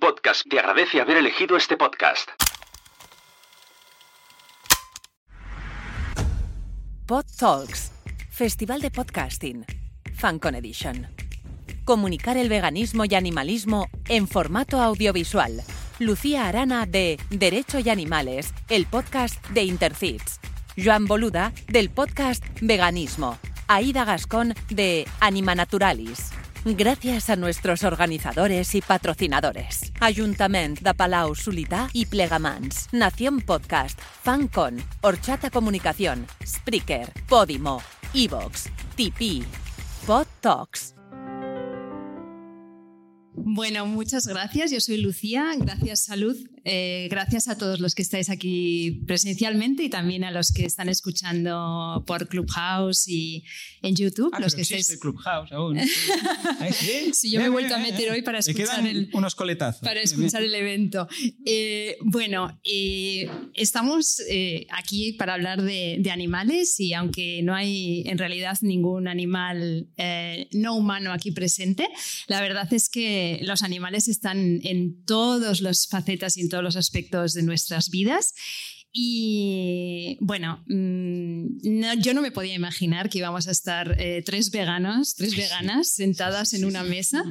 Podcast te agradece haber elegido este podcast. Pod Talks, Festival de Podcasting, FanCon Edition. Comunicar el veganismo y animalismo en formato audiovisual. Lucía Arana de Derecho y Animales, el podcast de Intercits. Joan Boluda del podcast Veganismo. Aida Gascón de Anima Naturalis. Gracias a nuestros organizadores y patrocinadores. Ayuntament de Palau Solità y Plegamans. Nación Podcast. FanCon. Horchata Comunicación. Spreaker. Podimo. Evox. Tipeee. Pod Talks. Bueno, muchas gracias. Yo soy Lucía. Gracias, Salud. Eh, gracias a todos los que estáis aquí presencialmente y también a los que están escuchando por Clubhouse y en YouTube. Ah, los pero que estáis... Clubhouse aún. Sí. Sí, yo me he vuelto a meter hoy para escuchar el, unos coletazos. para escuchar el evento. Eh, bueno, eh, estamos eh, aquí para hablar de, de animales y aunque no hay en realidad ningún animal eh, no humano aquí presente, la verdad es que los animales están en todas las facetas y en todos los aspectos de nuestras vidas. Y bueno, mm, no- yo no me podía imaginar que íbamos a estar eh, tres veganos, tres veganas sentadas en una mesa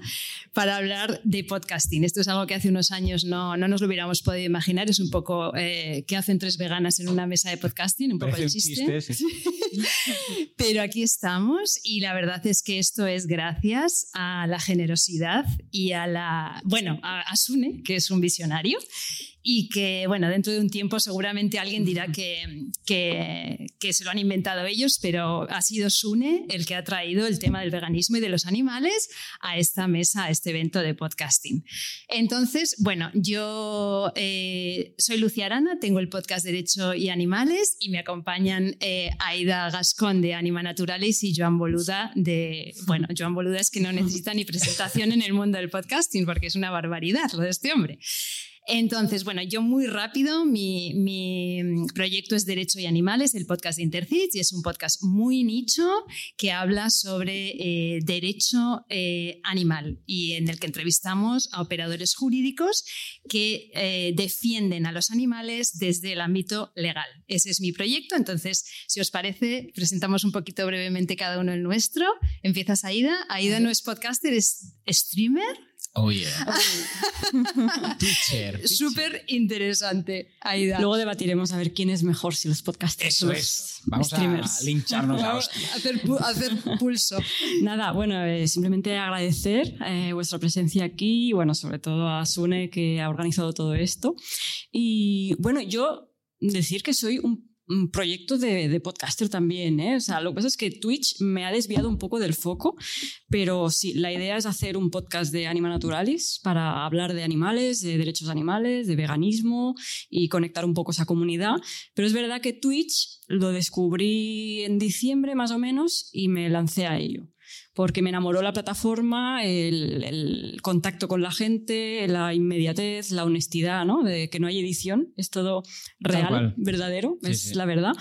para hablar de podcasting. Esto es algo que hace unos años no, no nos lo hubiéramos podido imaginar. Es un poco eh, qué hacen tres veganas en una mesa de podcasting, un poco Parece el chiste. chiste, sí. Pero aquí estamos y la verdad es que esto es gracias a la generosidad y a la, bueno, a, a Sune, que es un visionario y que, bueno, dentro de un tiempo seguramente alguien dirá que, que, que se lo han inventado ellos, pero ha sido Sune el que ha traído el tema del veganismo y de los animales a esta mesa, a este evento de podcasting. Entonces, bueno, yo eh, soy Lucía Arana, tengo el podcast Derecho y Animales y me acompañan eh, Aida Gascón de Anima Naturalis y Joan Boluda de... Bueno, Joan Boluda es que no necesita ni presentación en el mundo del podcasting porque es una barbaridad lo de este hombre. Entonces, bueno, yo muy rápido, mi, mi proyecto es Derecho y Animales, el podcast de Intercits, y es un podcast muy nicho que habla sobre eh, derecho eh, animal y en el que entrevistamos a operadores jurídicos que eh, defienden a los animales desde el ámbito legal. Ese es mi proyecto, entonces, si os parece, presentamos un poquito brevemente cada uno el nuestro. Empiezas, Aida. Aida no es podcaster, es streamer. Oh, yeah. Teacher. Súper interesante, Aida. Luego debatiremos a ver quién es mejor, si los podcasters Eso o los es. Vamos streamers. a lincharnos a Vamos hostia. a hacer, pu- a hacer pulso. Nada, bueno, eh, simplemente agradecer eh, vuestra presencia aquí y, bueno, sobre todo a Sune que ha organizado todo esto. Y bueno, yo decir que soy un proyecto de, de podcaster también, ¿eh? O sea, lo que pasa es que Twitch me ha desviado un poco del foco, pero sí, la idea es hacer un podcast de Anima Naturalis para hablar de animales, de derechos animales, de veganismo y conectar un poco esa comunidad. Pero es verdad que Twitch lo descubrí en diciembre más o menos y me lancé a ello. Porque me enamoró la plataforma, el, el contacto con la gente, la inmediatez, la honestidad, ¿no? De que no hay edición, es todo real, verdadero, Sí, es sí. la verdad.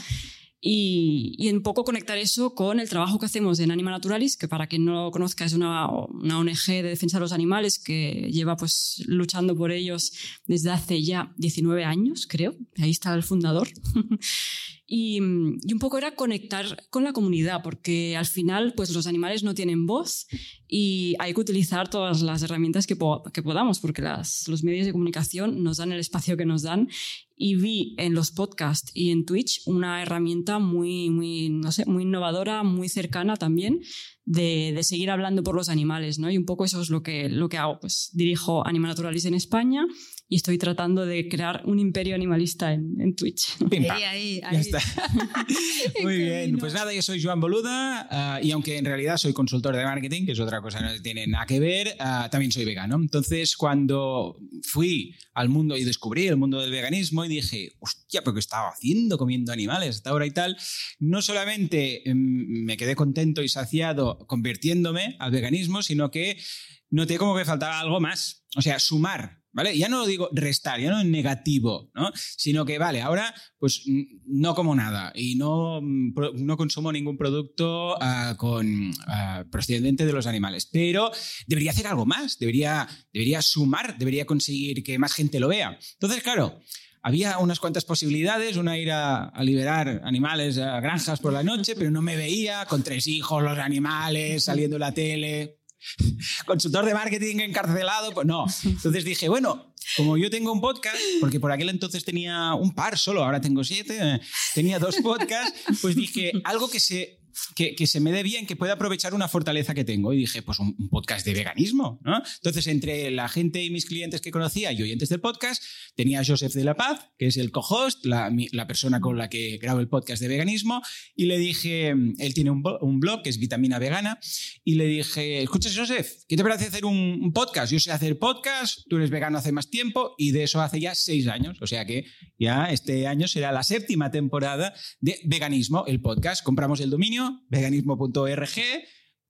Y, y un poco conectar eso con el trabajo que hacemos en Anima Naturalis, que para quien no lo conozca es una, una ONG de defensa de los animales que lleva pues luchando por ellos desde hace ya 19 años, creo. Ahí está el fundador. Y, y un poco era conectar con la comunidad, porque al final pues los animales no tienen voz y hay que utilizar todas las herramientas que, po- que podamos, porque los medios de comunicación nos dan el espacio que nos dan. Y vi en los podcasts y en Twitch una herramienta muy, muy, no sé, muy innovadora, muy cercana también, de, de seguir hablando por los animales, ¿no? Y un poco eso es lo que, lo que hago. Pues dirijo Anima Naturalis en España y estoy tratando de crear un imperio animalista en, en Twitch. Pim, Ahí, pam. ahí, Ya ahí. está. Muy bien. Pues nada, yo soy Joan Boluda ah, y aunque en realidad soy consultor de marketing, que es otra cosa que no tiene nada que ver, ah, también soy vegano. Entonces, cuando fui al mundo y descubrí el mundo del veganismo y dije, hostia, pero ¿qué estaba haciendo comiendo animales hasta ahora y tal? No solamente mm, me quedé contento y saciado convirtiéndome al veganismo, sino que noté como que faltaba algo más. O sea, sumar ¿vale? Ya no lo digo restar, ya no en negativo, ¿no? Sino que, vale, ahora pues no como nada y no, no consumo ningún producto uh, con, uh, procedente de los animales, pero debería hacer algo más, debería, debería sumar, debería conseguir que más gente lo vea. Entonces, claro, había unas cuantas posibilidades, una ir a, liberar animales a granjas por la noche, pero no me veía, con tres hijos, los animales, saliendo en la tele, consultor de marketing encarcelado, pues no. Entonces dije, bueno, como yo tengo un podcast, porque por aquel entonces tenía un par solo, ahora tengo siete, eh, tenía dos podcasts, pues dije, algo que se que, se me dé bien, que pueda aprovechar una fortaleza que tengo. Y dije, pues un, podcast de veganismo. Entonces, entre la gente y mis clientes que conocía y oyentes del podcast, tenía a Joseph de la Paz, que es el co-host, la, persona con la que grabo el podcast de veganismo, y le dije, él tiene un, blog que es Vitamina Vegana, y le dije, escucha, Joseph, ¿qué te parece hacer un, un podcast? Yo sé hacer podcast, tú eres vegano hace más tiempo, y de eso hace ya seis años. O sea que ya este año será la séptima temporada de veganismo, el podcast. Compramos el dominio veganismo.org,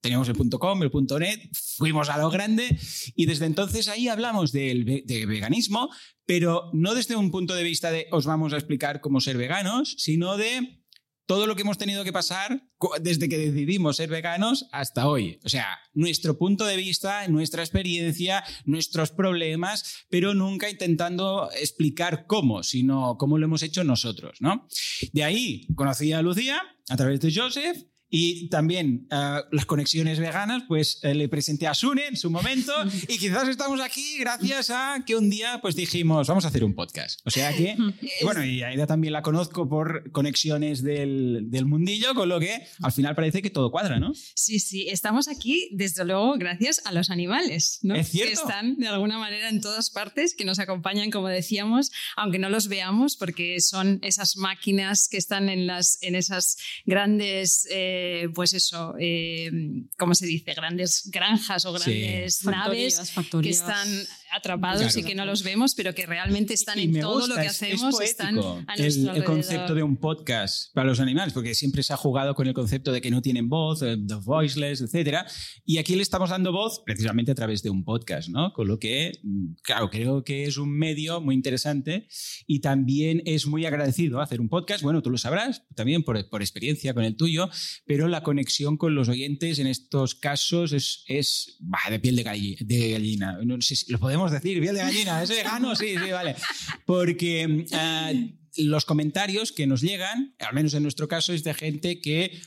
teníamos el .com, el .net, fuimos a lo grande y desde entonces ahí hablamos de, de veganismo, pero no desde un punto de vista de os vamos a explicar cómo ser veganos, sino de todo lo que hemos tenido que pasar desde que decidimos ser veganos hasta hoy. O sea, nuestro punto de vista, nuestra experiencia, nuestros problemas, pero nunca intentando explicar cómo, sino cómo lo hemos hecho nosotros, ¿no? De ahí conocí a Lucía a través de Joseph y también uh, las conexiones veganas, pues uh, le presenté a Sune en su momento y quizás estamos aquí gracias a que un día pues dijimos, vamos a hacer un podcast. O sea que, bueno, y Aida también la conozco por conexiones del, del, mundillo, con lo que al final parece que todo cuadra, ¿no? Sí, sí, estamos aquí desde luego gracias a los animales, ¿no? Es cierto. Que están de alguna manera en todas partes, que nos acompañan, como decíamos, aunque no los veamos, porque son esas máquinas que están en, las, en esas grandes... Eh, eh, pues eso, eh, ¿cómo se dice? Grandes granjas o grandes naves que están atrapados y que no los vemos, pero que realmente están en todo lo que hacemos. están el, el, concepto de un podcast para los animales, porque siempre se ha jugado con el concepto de que no tienen voz, the eh, voiceless, etc. Y aquí le estamos dando voz precisamente a través de un podcast, ¿no? Con lo que, mm, claro, creo que es un medio muy interesante y también es muy agradecido hacer un podcast. Bueno, tú lo sabrás también por, por experiencia con el tuyo, pero la conexión con los oyentes en estos casos es, es de piel de, gallina. No sé si lo podemos decir, piel de gallina, ¿es vegano? Sí, sí, vale. Porque eh, los comentarios que nos llegan, al menos en nuestro caso, es de gente que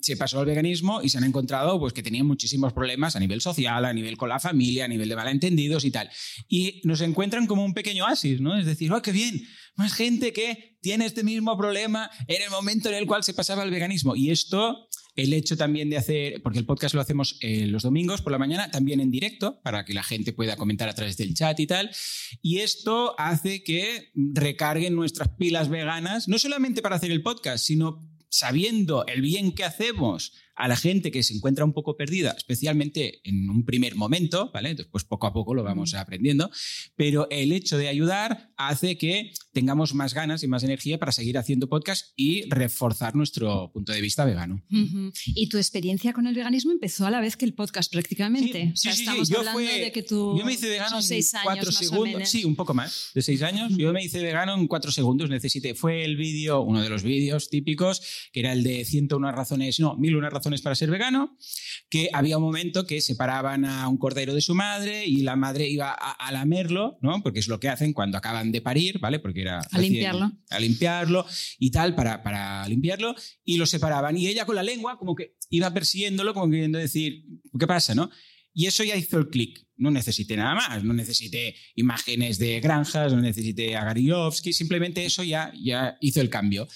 se pasó al veganismo y se han encontrado pues, que tenían muchísimos problemas a nivel social, a nivel con la familia, a nivel de malentendidos y tal. Y nos encuentran como un pequeño oasis, ¿no? Es decir, ¡oh, qué bien! Más gente que tiene este mismo problema en el momento en el cual se pasaba al veganismo. Y esto el hecho también de hacer, porque el podcast lo hacemos eh, los domingos por la mañana, también en directo, para que la gente pueda comentar a través del chat y tal. Y esto hace que recarguen nuestras pilas veganas, no solamente para hacer el podcast, sino sabiendo el bien que hacemos a la gente que se encuentra un poco perdida, especialmente en un primer momento, ¿vale? Después poco a poco lo vamos aprendiendo, pero el hecho de ayudar hace que tengamos más ganas y más energía para seguir haciendo podcast y reforzar nuestro punto de vista vegano. Y tu experiencia con el veganismo empezó a la vez que el podcast prácticamente. Sí, o sea, sí, estamos yo hablando de que tú Yo me hice vegano en seis años, cuatro segundos, sí, un poco más, de seis años. Yo me hice vegano en cuatro segundos, necesité, fue el vídeo, uno de los vídeos típicos, que era el de 101 razones, no, 1001 razones para ser vegano, que había un momento que separaban a un cordero de su madre y la madre iba a, lamerlo, ¿no? Porque es lo que hacen cuando acaban de parir, ¿vale? Porque era... A limpiarlo. A limpiarlo y tal, para, para limpiarlo, y lo separaban. Y ella con la lengua como que iba persiguiéndolo, como queriendo decir, ¿qué pasa, no? Y eso ya hizo el clic. No necesité nada más, no necesité imágenes de granjas, no necesité a Gariovsky, simplemente eso ya, ya hizo el cambio.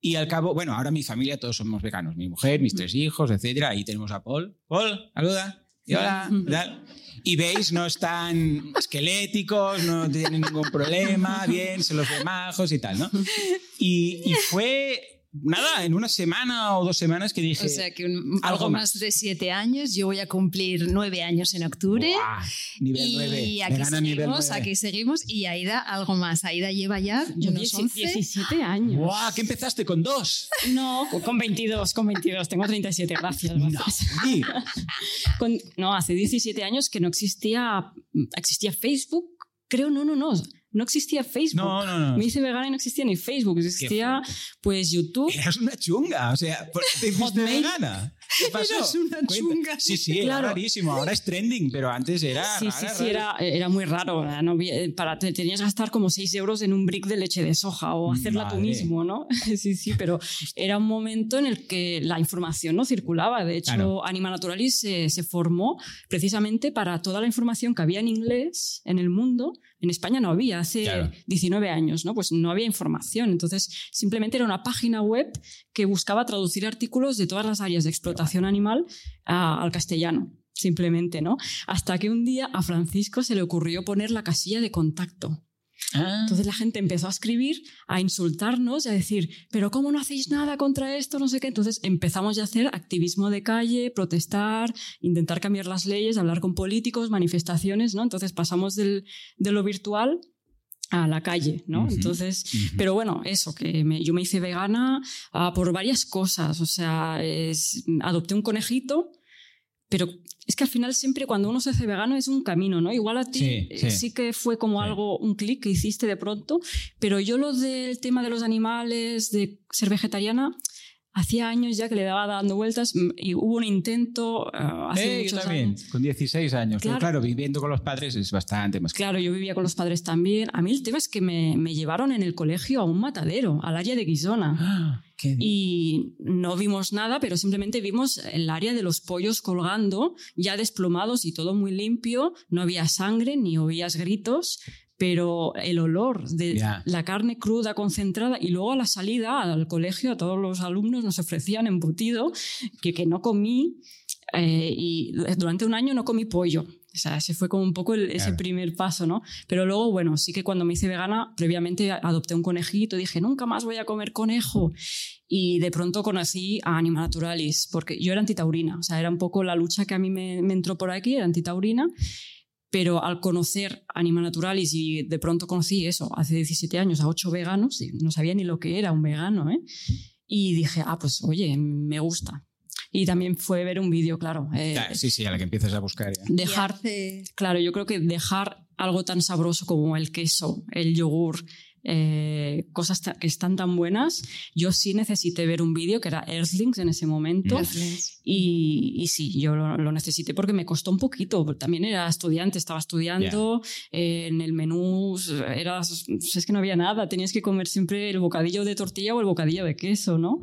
Y al cabo, bueno, ahora mi familia todos somos veganos, mi mujer, mis tres hijos, etcétera. Ahí tenemos a Paul. Paul, saluda. Y hola, Y veis, no están esqueléticos, no tienen ningún problema, bien, se los ve majos y tal, ¿no? Y, y fue nada, en una semana o dos semanas que dije. O sea, que algo más. de siete años. Yo voy a cumplir nueve años en octubre. nivel y Aquí seguimos, aquí seguimos. Y Aida, algo más. Aida lleva ya Yo 17 años. ¡Guau! ¿Qué empezaste con dos? No, con 22, con 22. Tengo 37, gracias. No, no hace 17 años que no existía, existía Facebook creo, no, no, no. No existía Facebook. No, no, no. Me hice vegana y no existía ni Facebook. Existía, pues, YouTube. Eras una chunga, o sea, ¿por qué te Hotmail. vegana? ¿Qué pasó? Eras una Cuenta. chunga. Sí, sí, era Claro. rarísimo. Ahora es trending, pero antes era. Sí, sí, rara, sí, rara. era, era muy raro. No eh, para, te tenías que gastar como 6 euros en un brick de leche de soja o hacerla tú Madre. mismo, ¿no? Sí, sí, pero era un momento en el que la información no circulaba. De hecho, Claro. Anima Naturalis se, se formó precisamente para toda la información que había en inglés en el mundo. En España no había, hace Claro. 19 años, ¿no? Pues no había información. Entonces, simplemente era una página web que buscaba traducir artículos de todas las áreas de explotación animal a- al castellano, simplemente, ¿no? Hasta que un día a Francisco se le ocurrió poner la casilla de contacto. Ah. Entonces la gente empezó a escribir, a insultarnos, y a decir, pero ¿cómo no hacéis nada contra esto? No sé qué. Entonces empezamos ya a hacer activismo de calle, protestar, intentar cambiar las leyes, hablar con políticos, manifestaciones, ¿no? Entonces pasamos del- de lo virtual a la calle, ¿no? Entonces, pero bueno, eso, que me- yo me hice vegana ah, por varias cosas. O sea, es- adopté un conejito, pero es que al final siempre cuando uno se hace vegano es un camino, ¿no? Igual a ti Sí, eh, sí. que fue como Sí. algo, un clic que hiciste de pronto, pero yo lo del tema de los animales, de ser vegetariana, hacía años ya que le daba dando vueltas mm, y hubo un intento ah, hace Eh, yo también, años. con 16 años. Pero Claro. viviendo con los padres es bastante más Claro, yo vivía con los padres también. A mí el tema es que me, me llevaron en el colegio a un matadero, al área de Guisona. Ah, Y no vimos nada, pero simplemente vimos el área de los pollos colgando, ya desplomados y todo muy limpio. No había sangre ni oías gritos, pero el olor de Ya. la carne cruda concentrada y luego a la salida al colegio a todos los alumnos nos ofrecían embutido que, que no comí eh, y durante un año no comí pollo. O sea, ese fue como un poco el- ese Claro. primer paso, ¿no? Pero luego, bueno, sí que cuando me hice vegana, previamente adopté un conejito, dije, nunca más voy a comer conejo. Y de pronto conocí a Anima Naturalis, porque yo era antitaurina, o sea, era un poco la lucha que a mí me, me entró por aquí, era antitaurina. Pero al conocer Anima Naturalis y de pronto conocí eso, hace 17 años, a ocho veganos, y no sabía ni lo que era un vegano, ¿eh? Y dije, ah, pues oye, me gusta. Y también fue ver un vídeo, claro. eh, sí, sí, a la que empiezas a buscar ya. dejar Claro, yo creo que dejar algo tan sabroso como el queso, el yogur, eh, cosas que están tan buenas, yo sí necesité ver un vídeo que era Earthlings en ese momento. Y, y sí, yo lo, lo necesité porque me costó un poquito. También era estudiante, estaba estudiando, eh, en el menú era, es que no había nada, tenías que comer siempre el bocadillo de tortilla o el bocadillo de queso, ¿no?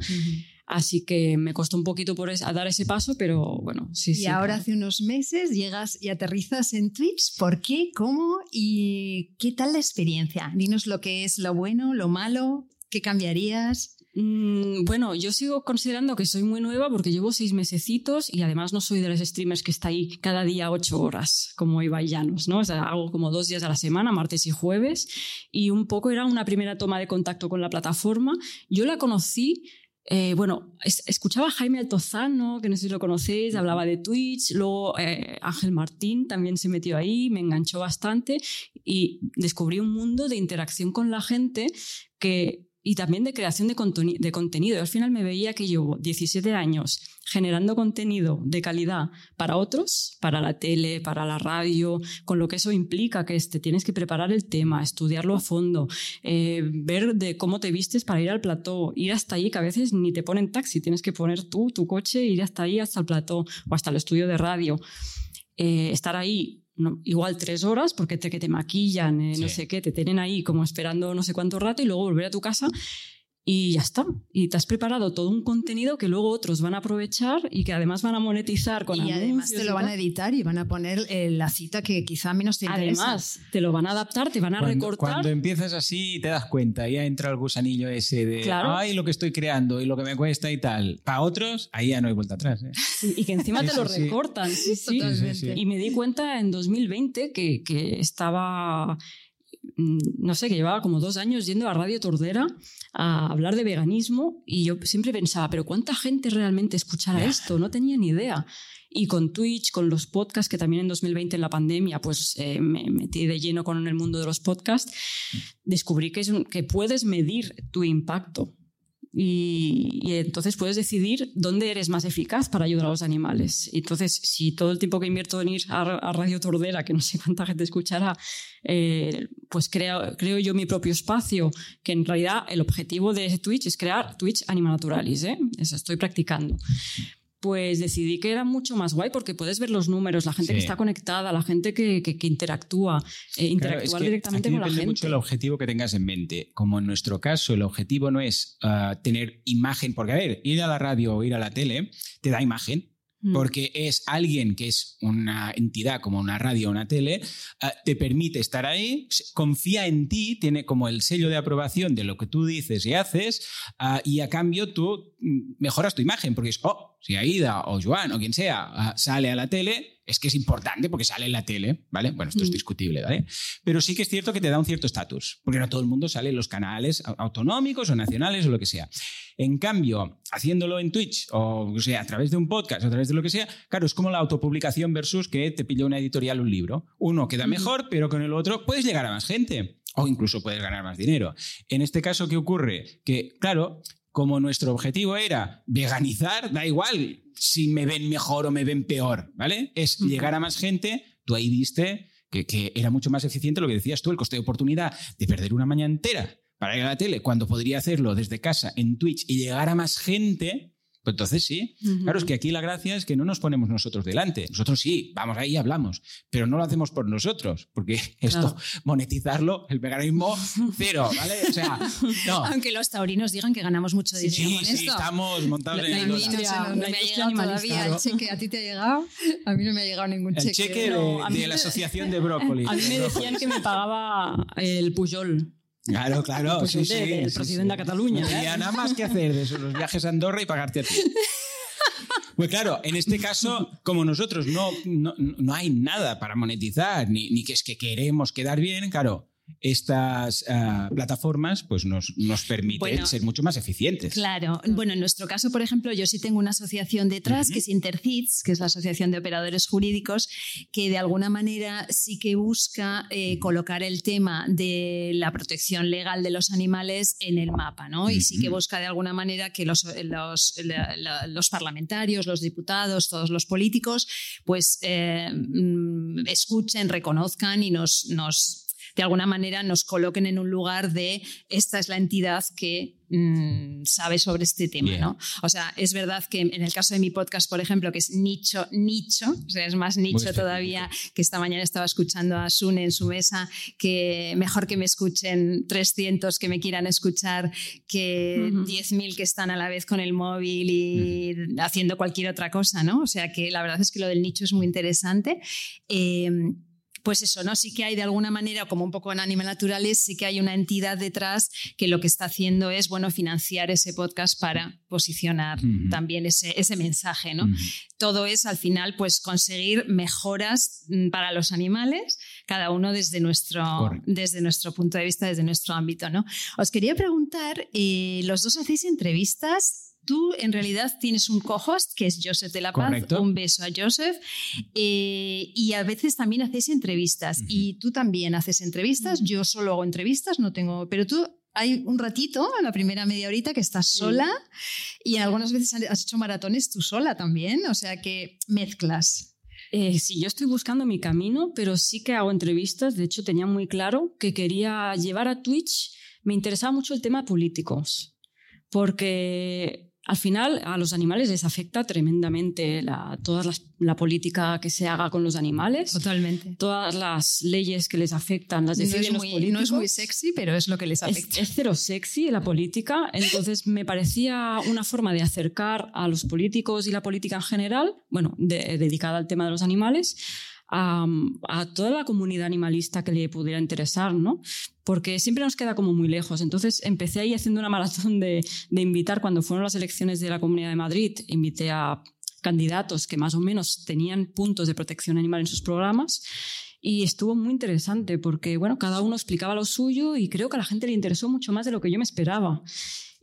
Así que me costó un poquito por es- a dar ese paso, pero bueno, sí, Y sí. ahora claro. hace unos meses llegas y aterrizas en Twitch. ¿Por qué? ¿Cómo? ¿Y qué tal la experiencia? Dinos lo que es lo bueno, lo malo, qué cambiarías. Mm, bueno, yo sigo considerando que soy muy nueva porque llevo seis mesecitos y además no soy de los streamers que está ahí cada día ocho horas, como Ibai Llanos, ¿no? O sea, hago como dos días a la semana, martes y jueves, y un poco era una primera toma de contacto con la plataforma. Yo la conocí eh, bueno, es- escuchaba a Jaime Altozano, que no sé si lo conocéis, hablaba de Twitch, luego eh, Ángel Martín también se metió ahí, me enganchó bastante y descubrí un mundo de interacción con la gente que, y también de creación de, contenido. Al final me veía que llevo 17 años generando contenido de calidad para otros, para la tele, para la radio, con lo que eso implica, que te tienes que preparar el tema, estudiarlo a fondo, eh, ver de cómo te vistes para ir al plató, ir hasta ahí, que a veces ni te ponen taxi, tienes que poner tú tu coche, ir hasta ahí, hasta el plató o hasta el estudio de radio. Eh, estar ahí no, igual tres horas porque te, que te maquillan, eh, no sé qué, te tienen ahí como esperando no sé cuánto rato y luego volver a tu casa y ya está. Y te has preparado todo un contenido que luego otros van a aprovechar y que además van a monetizar con y además te lo van a editar y van a poner eh, la cita que quizá menos te interesa. Además, te lo van a adaptar, te van a Cuando, recortar. cuando empiezas así te das cuenta, ya entra el gusanillo ese de, Claro. ay, lo que estoy creando y lo que me cuesta y tal. Para otros, ahí ya no hay vuelta atrás. ¿eh? Sí, y que encima Sí, te lo recortan. Sí, sí. Totalmente. Sí, sí, sí. Y me di cuenta en 2020 que, que estaba, no sé, que llevaba como dos años yendo a Radio Tordera a hablar de veganismo y yo siempre pensaba, pero ¿cuánta gente realmente escuchará esto? No tenía ni idea. Y con Twitch, con los podcasts, que también en 2020 en la pandemia, pues eh, me metí de lleno con el mundo de los podcasts, descubrí que, es un- que puedes medir tu impacto Y, entonces puedes decidir dónde eres más eficaz para ayudar a los animales. Entonces, si todo el tiempo que invierto en ir a, Radio Tordera, que no sé cuánta gente escuchará, eh, pues creo, creo yo mi propio espacio, que en realidad el objetivo de Twitch es crear Twitch Anima Naturalis, ¿eh? eso estoy practicando pues decidí que era mucho más guay porque puedes ver los números, la gente que está conectada, la gente que, que, interactúa, eh, interactuar directamente con la gente. mucho el objetivo que tengas en mente. Como en nuestro caso, el objetivo no es uh, tener imagen, porque a ver, ir a la radio o ir a la tele te da imagen. Porque es alguien que es una entidad como una radio o una tele, ah, te permite estar ahí, confía en ti, tiene como el sello de aprobación de lo que tú dices y haces, ah, y a cambio tú mm, mejoras tu imagen, porque es, oh, si Aida o Joan o quien sea ah, sale a la tele, es que es importante porque sale en la tele, ¿vale? Bueno, esto es mm. discutible, ¿vale? Pero sí que es cierto que te da un cierto estatus, porque no todo el mundo sale en los canales autonómicos o nacionales o lo que sea. En cambio, haciéndolo en Twitch o, o sea, a través de un podcast o a través de lo que sea, claro, es como la autopublicación versus que te pilló una editorial un libro. Uno queda mejor, pero con el otro puedes llegar a más gente o incluso puedes ganar más dinero. En este caso, ¿qué ocurre? Que, claro, como nuestro objetivo era veganizar, da igual si me ven mejor o me ven peor, ¿vale? Es llegar a más gente, tú ahí viste que, que, era mucho más eficiente lo que decías tú, el coste de oportunidad de perder una mañana entera para ir a la tele, cuando podría hacerlo desde casa en Twitch y llegar a más gente, pues entonces sí. Claro, es que aquí la gracia es que no nos ponemos nosotros delante. Nosotros sí, vamos ahí y hablamos, pero no lo hacemos por nosotros, porque esto, monetizarlo, el veganismo, cero, ¿vale? O sea, no. Aunque los taurinos digan que ganamos mucho dinero sí, con sí, esto. estamos montados en el no, me ha llegado todavía el cheque. ¿A ti te ha llegado? A mí no me ha llegado ningún cheque. El cheque de, de la Asociación de Brócoli. A mí me decían que me pagaba el Puyol. Claro, claro. Pues sí, sí, el presidente de Cataluña. No tenía nada más que hacer de esos, los viajes a Andorra y pagarte a ti. Pues claro, en este caso, como nosotros no, no, no hay nada para monetizar, ni, ni, que es que queremos quedar bien, claro, estas uh, plataformas pues nos, nos permiten bueno, ser mucho más eficientes. Claro. Bueno, en nuestro caso, por ejemplo, yo sí tengo una asociación detrás, uh -huh. que es Intercits, que es la Asociación de Operadores Jurídicos, que de alguna manera sí que busca eh, colocar el tema de la protección legal de los animales en el mapa, ¿no? Y sí que busca de alguna manera que los, los, los parlamentarios, los diputados, todos los políticos, pues eh, escuchen, reconozcan y nos, nos de alguna manera nos coloquen en un lugar de esta es la entidad que mmm, sabe sobre este tema, yeah. ¿no? O sea, es verdad que en el caso de mi podcast, por ejemplo, que es nicho, nicho, o sea, es más nicho todavía, que esta mañana estaba escuchando a Sune en su mesa, que mejor que me escuchen 300 que me quieran escuchar que uh -huh. 10.000 que están a la vez con el móvil y uh -huh. haciendo cualquier otra cosa, ¿no? O sea, que la verdad es que lo del nicho es muy interesante. Eh, pues eso, ¿no? Sí que hay de alguna manera, como un poco en Animal Naturales, sí que hay una entidad detrás que lo que está haciendo es, bueno, financiar ese podcast para posicionar uh -huh. también ese, ese, mensaje, ¿no? Uh -huh. Todo es, al final, pues conseguir mejoras mm, para los animales, cada uno desde nuestro, desde nuestro punto de vista, desde nuestro ámbito, ¿no? Os quería preguntar, eh, los dos hacéis entrevistas Tú en realidad tienes un co-host que es Joseph de la Paz. Correcto. Un beso a Joseph. Eh, y a veces también hacéis entrevistas. Uh -huh. Y tú también haces entrevistas. Uh -huh. Yo solo hago entrevistas, no tengo. Pero tú hay un ratito, la primera media horita, que estás sola. Sí. Y algunas veces has hecho maratones tú sola también. O sea que mezclas. Eh, sí, yo estoy buscando mi camino, pero sí que hago entrevistas. De hecho, tenía muy claro que quería llevar a Twitch. Me interesaba mucho el tema políticos, porque al final a los animales les afecta tremendamente la, toda la, la, política que se haga con los animales. Totalmente. Todas las leyes que les afectan, las deciden no los políticos. No es muy sexy, pero es lo que les afecta. Es, es cero sexy la política, entonces me parecía una forma de acercar a los políticos y la política en general, bueno, de, dedicada al tema de los animales, a, toda la comunidad animalista que le pudiera interesar, ¿no? Porque siempre nos queda como muy lejos. Entonces empecé ahí haciendo una maratón de, de invitar, cuando fueron las elecciones de la Comunidad de Madrid, invité a candidatos que más o menos tenían puntos de protección animal en sus programas y estuvo muy interesante porque, bueno, cada uno explicaba lo suyo y creo que a la gente le interesó mucho más de lo que yo me esperaba.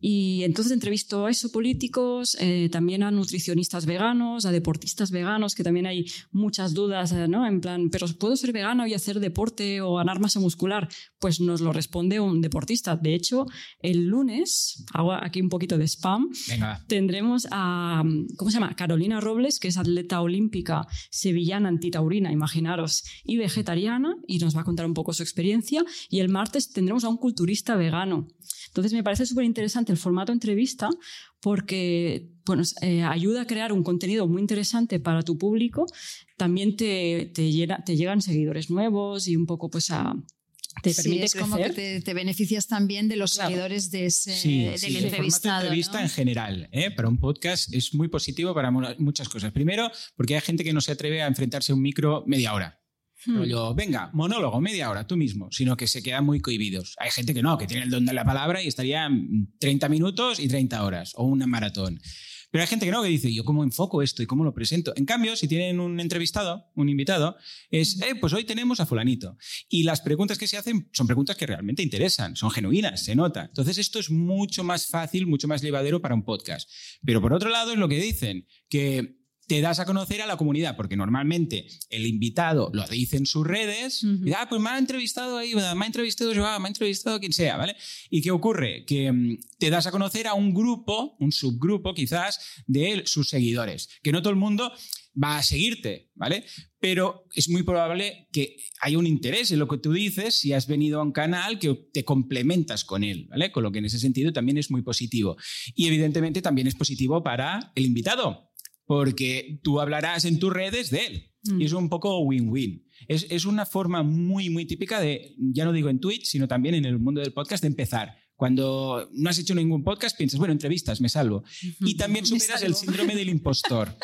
Y entonces entrevisto a eso políticos, eh, también a nutricionistas veganos, a deportistas veganos, que también hay muchas dudas, eh, ¿no? En plan, ¿pero puedo ser vegano y hacer deporte o ganar masa muscular? Pues nos lo responde un deportista. De hecho, el lunes, hago aquí un poquito de spam, tendremos a, ¿cómo se llama? Carolina Robles, que es atleta olímpica sevillana antitaurina, imaginaros, y vegetariana, y nos va a contar un poco su experiencia. Y el martes tendremos a un culturista vegano. Entonces me parece súper interesante el formato entrevista porque bueno, eh, ayuda a crear un contenido muy interesante para tu público. También te, te, te llegan seguidores nuevos y un poco pues a, te permite es como que te, beneficias también de los seguidores de ese, sí, del sí, entrevistado. El entrevista en general, ¿eh? para un podcast es muy positivo para muchas cosas. Primero, porque hay gente que no se atreve a enfrentarse a un micro media hora. Hmm. yo venga, monólogo, media hora, tú mismo, sino que se quedan muy cohibidos. Hay gente que no, que tiene el don de la palabra y estaría 30 minutos y 30 horas, o una maratón. Pero hay gente que no, que dice, ¿yo cómo enfoco esto y cómo lo presento? En cambio, si tienen un entrevistado, un invitado, es, eh, pues hoy tenemos a fulanito. Y las preguntas que se hacen son preguntas que realmente interesan, son genuinas, se nota. Entonces esto es mucho más fácil, mucho más llevadero para un podcast. Pero por otro lado es lo que dicen, que te das a conocer a la comunidad, porque normalmente el invitado lo dice en sus redes, y, ah, pues me ha entrevistado ahí, me ha entrevistado Joao, me ha entrevistado quien sea, ¿vale? ¿Y qué ocurre? Que mm, te das a conocer a un grupo, un subgrupo quizás, de sus seguidores, que no todo el mundo va a seguirte, ¿vale? Pero es muy probable que haya un interés en lo que tú dices si has venido a un canal que te complementas con él, ¿vale? Con lo que en ese sentido también es muy positivo. Y evidentemente también es positivo para el invitado, porque tú hablarás en tus redes de él. Mm. Y es un poco win-win. Es, es, una forma muy, muy típica de, ya no digo en Twitch, sino también en el mundo del podcast, de empezar. Cuando no has hecho ningún podcast, piensas, bueno, entrevistas, me salvo. Y también superas el síndrome del impostor.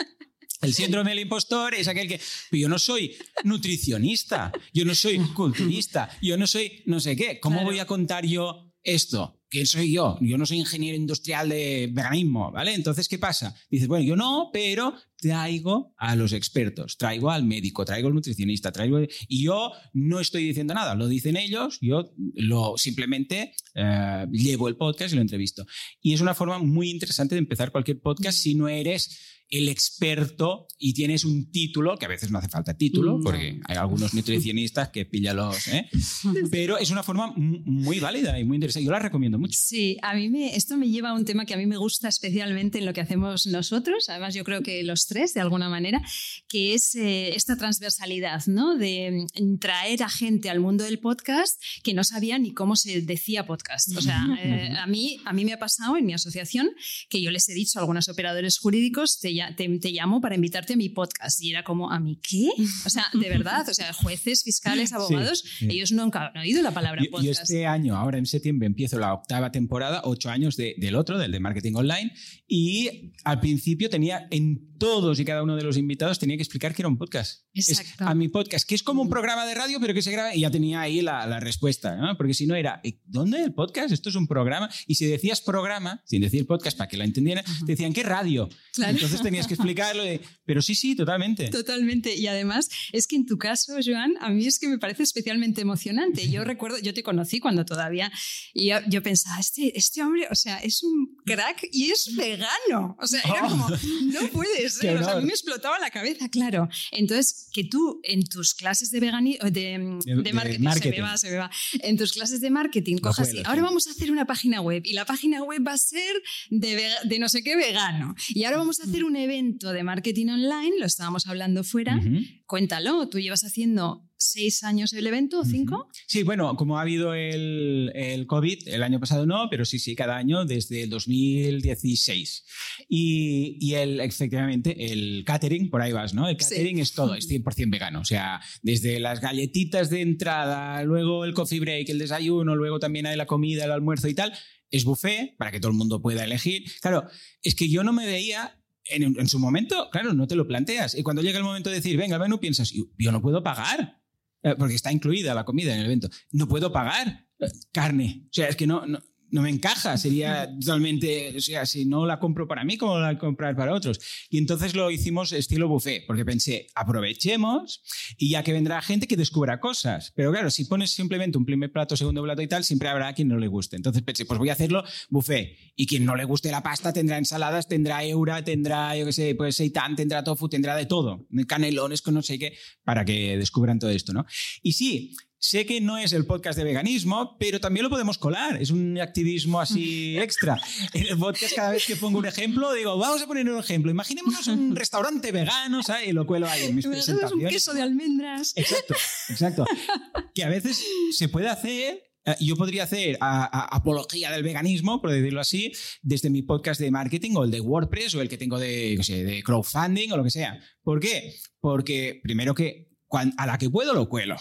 El síndrome del impostor es aquel que yo no soy nutricionista, yo no soy culturista, yo no soy no sé qué. ¿Cómo voy a contar yo esto? ¿Quién soy yo? Yo no soy ingeniero industrial de veganismo, ¿vale? Entonces, ¿qué pasa? Dices, bueno, yo no, pero traigo a los expertos, traigo al médico, traigo al nutricionista, traigo... Y yo no estoy diciendo nada, lo dicen ellos, yo lo simplemente eh, llevo el podcast y lo entrevisto. Y es una forma muy interesante de empezar cualquier podcast si no eres el experto y tienes un título, que a veces no hace falta título, porque hay algunos nutricionistas que los ¿eh? pero es una forma muy válida y muy interesante. Yo la recomiendo mucho. Sí, a mí me, esto me lleva a un tema que a mí me gusta especialmente en lo que hacemos nosotros, además yo creo que los tres de alguna manera, que es eh, esta transversalidad, ¿no? De mm, traer a gente al mundo del podcast que no sabía ni cómo se decía podcast. O sea, eh, a, mí, a mí me ha pasado en mi asociación que yo les he dicho a algunos operadores jurídicos, te te, llamo para invitarte a mi podcast. Y era como, ¿a mí qué? O sea, de verdad, o sea, jueces, fiscales, abogados, ellos nunca han oído la palabra podcast. Yo este año, ahora en septiembre, empiezo la octava temporada, ocho años del otro, del de marketing online, y al principio tenía en todos y cada uno de los invitados tenía que explicar que era un podcast. Exacto. a mi podcast, que es como un programa de radio, pero que se graba y ya tenía ahí la, respuesta, ¿no? Porque si no era, eh, ¿dónde el podcast? Esto es un programa. Y si decías programa, sin decir podcast para que la entendieran, te decían, ¿qué radio? Claro. Entonces tenías que explicarlo. pero sí, sí, totalmente. Totalmente. Y además, es que en tu caso, Joan, a mí es que me parece especialmente emocionante. Yo recuerdo, yo te conocí cuando todavía, y yo, pensaba, este, este hombre, o sea, es un crack y es vegano. O sea, era como, no puede ser. O sea, a mí me explotaba la cabeza, claro. Entonces, que tú en tus clases de veganismo, de, de, marketing, Se, me va, se me va, en tus clases de marketing cojas y ahora vamos a hacer una página web y la página web va a ser de, de no sé qué vegano. Y ahora vamos a hacer un evento de marketing online, lo estábamos hablando fuera, cuéntalo, tú llevas haciendo seis años el evento, cinco. Sí, bueno, como ha habido el, el, COVID, el año pasado no, pero sí, sí, cada año desde el 2016. Y, y el, efectivamente, el catering, por ahí vas, ¿no? El catering es todo, es 100% vegano. O sea, desde las galletitas de entrada, luego el coffee break, el desayuno, luego también hay la comida, el almuerzo y tal. Es buffet para que todo el mundo pueda elegir. Claro, es que yo no me veía en, en, su momento, claro, no te lo planteas. Y cuando llega el momento de decir, venga, el menú, piensas, yo no puedo pagar. Eh, porque está incluida la comida en el evento. No puedo pagar eh, carne. O sea, es que no, no me encaja, sería totalmente, o sea, si no la compro para mí, ¿cómo la comprar para otros? Y entonces lo hicimos estilo buffet, porque pensé, aprovechemos y ya que vendrá gente que descubra cosas. Pero claro, si pones simplemente un primer plato, segundo plato y tal, siempre habrá quien no le guste. Entonces pensé, pues voy a hacerlo buffet. Y quien no le guste la pasta tendrá ensaladas, tendrá eura, tendrá, yo qué sé, pues seitan, tendrá tofu, tendrá de todo. Canelones con no sé qué, para que descubran todo esto, ¿no? Y sí, Sé que no es el podcast de veganismo, pero también lo podemos colar. Es un activismo así extra. En el podcast, cada vez que pongo un ejemplo, digo, vamos a poner un ejemplo. Imaginémonos un restaurante vegano, ¿sabes? Y lo cuelo ahí en mis presentaciones. un queso de almendras. Exacto, exacto. Que a veces se puede hacer eh, yo podría hacer apología del veganismo, por decirlo así, desde mi podcast de marketing o el de WordPress o el que tengo de, no sé, de crowdfunding o lo que sea. ¿Por qué? Porque primero que a la que puedo lo cuelo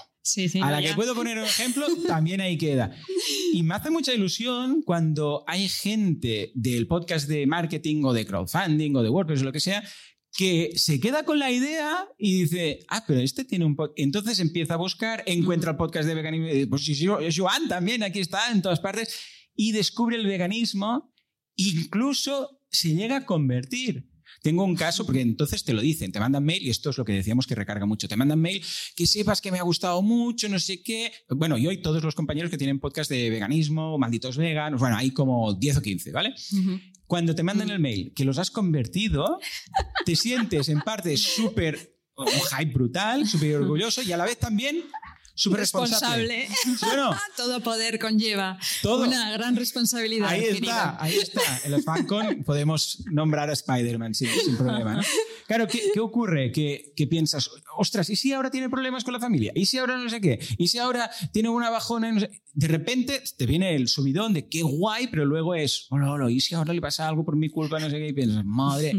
a la que puedo poner un ejemplo, también ahí queda. Y me hace mucha ilusión cuando hay gente del podcast de marketing o de crowdfunding o de WordPress o lo que sea que se queda con la idea y dice, ah, pero este tiene un podcast. Entonces empieza a buscar, encuentra el podcast de veganismo, pues si Joan también aquí está en todas partes, y descubre el veganismo, incluso se llega a convertir. Tengo un caso, porque entonces te lo dicen, te mandan mail, y esto es lo que decíamos que recarga mucho, te mandan mail, que sepas que me ha gustado mucho, no sé qué. Bueno, y hoy todos los compañeros que tienen podcast de veganismo, malditos veganos, bueno, hay como 10 o 15, ¿vale? Cuando te mandan el mail que los has convertido, te sientes en parte súper un hype brutal, súper orgulloso y a la vez también súper responsable. Todo poder conlleva una gran responsabilidad. Ahí está, ahí está. En los FanCon podemos nombrar a Spider-Man sin, problema. Claro, ¿qué, ocurre? Que, piensas, ostras, ¿y si ahora tiene problemas con la familia? ¿Y si ahora no sé qué? ¿Y si ahora tiene una bajona? No sé? De repente te viene el subidón de qué guay, pero luego es, hola, hola, ¿y si ahora le pasa algo por mi culpa? No sé qué. Y piensas, madre.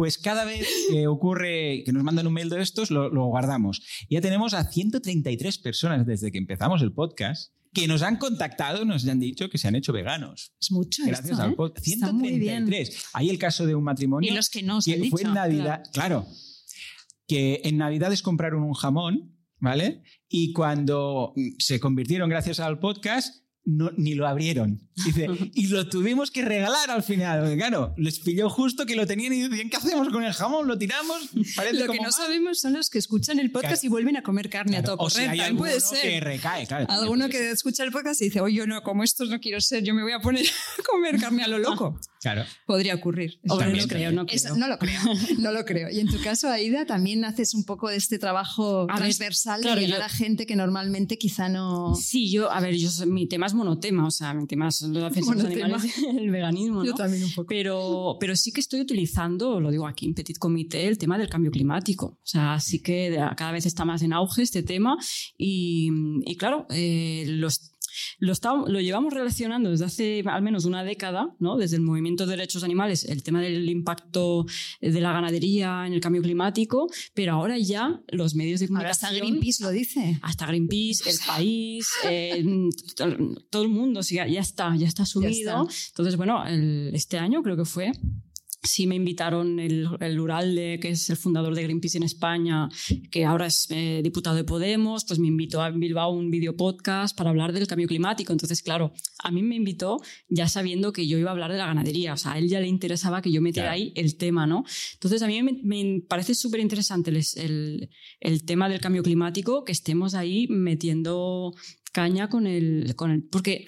Pues cada vez que ocurre que nos mandan un mail de estos, lo, guardamos. Ya tenemos a 133 personas desde que empezamos el podcast que nos han contactado, nos han dicho que se han hecho veganos. Es mucho. Gracias al ¿eh? podcast. 133. Hay el caso de un matrimonio. Y los que no, que fue en Navidad. claro. Que en Navidades compraron un jamón, ¿vale? Y cuando se convirtieron gracias al podcast, ni lo abrieron. Dice, y lo tuvimos que regalar al final. Claro, les pilló justo que lo tenían y decían, ¿qué hacemos con el jamón? ¿Lo tiramos? lo que no sabemos son los que escuchan el podcast y vuelven a comer carne a todo o correr. puede ser. Que recae, claro, Alguno que escucha el podcast y dice, oye, yo no, como estos no quiero ser, yo me voy a poner a comer carne a lo loco. Claro. Podría ocurrir. no, creo, no, no lo creo, no lo creo. Y en tu caso, Aida, también haces un poco de este trabajo transversal de llegar a gente que normalmente quizá no... Sí, yo, a ver, yo, mi tema es monotema, o sea, mi tema es la defensa de los animales, el veganismo, Yo también un poco. Pero, pero sí que estoy utilizando, lo digo aquí en Petit Comité, el tema del cambio climático. O sea, sí que cada vez está más en auge este tema y, y claro, eh, los lo, lo llevamos relacionando desde hace al menos una década, ¿no? desde el movimiento de derechos animales, el tema del impacto de la ganadería en el cambio climático, pero ahora ya los medios de comunicación... hasta Greenpeace lo dice. Hasta Greenpeace, El País, eh, todo el mundo, ya, ya está, ya está subido. Entonces, bueno, este año creo que fue sí me invitaron el, el Uralde, que es el fundador de Greenpeace en España, que ahora es eh, diputado de Podemos, pues me invitó a Bilbao un video podcast para hablar del cambio climático. Entonces, claro, a mí me invitó ya sabiendo que yo iba a hablar de la ganadería. O sea, a él ya le interesaba que yo metiera ahí el tema, ¿no? Entonces, a mí me, parece súper interesante el, el, el tema del cambio climático, que estemos ahí metiendo caña con el... Con el porque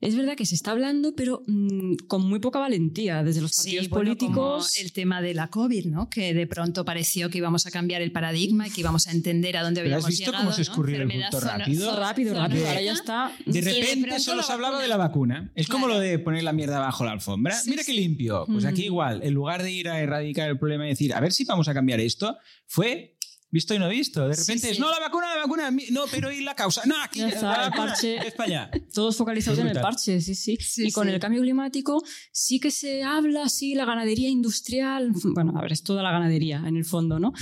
es verdad que se está hablando, pero mm, con muy poca valentía desde los partidos políticos. el tema de la COVID, ¿no? Que de pronto pareció que íbamos a cambiar el paradigma y que íbamos a entender a dónde habíamos ¿Has visto cómo se escurrió el punto rápido? Rápido, rápido. Ahora ya está. De repente solo se hablaba de la vacuna. Es como lo de poner la mierda bajo la alfombra. Mira qué limpio. Pues aquí igual, en lugar de ir a erradicar el problema y decir, a ver si vamos a cambiar esto, fue visto y no visto. De repente es, no, la vacuna, la vacuna, no, pero ¿y la causa? No, aquí está, el parche. Es para allá. Todos focalizados en el parche, sí, sí. y con el cambio climático sí que se habla, sí, la ganadería industrial. Bueno, a ver, es toda la ganadería en el fondo, ¿no?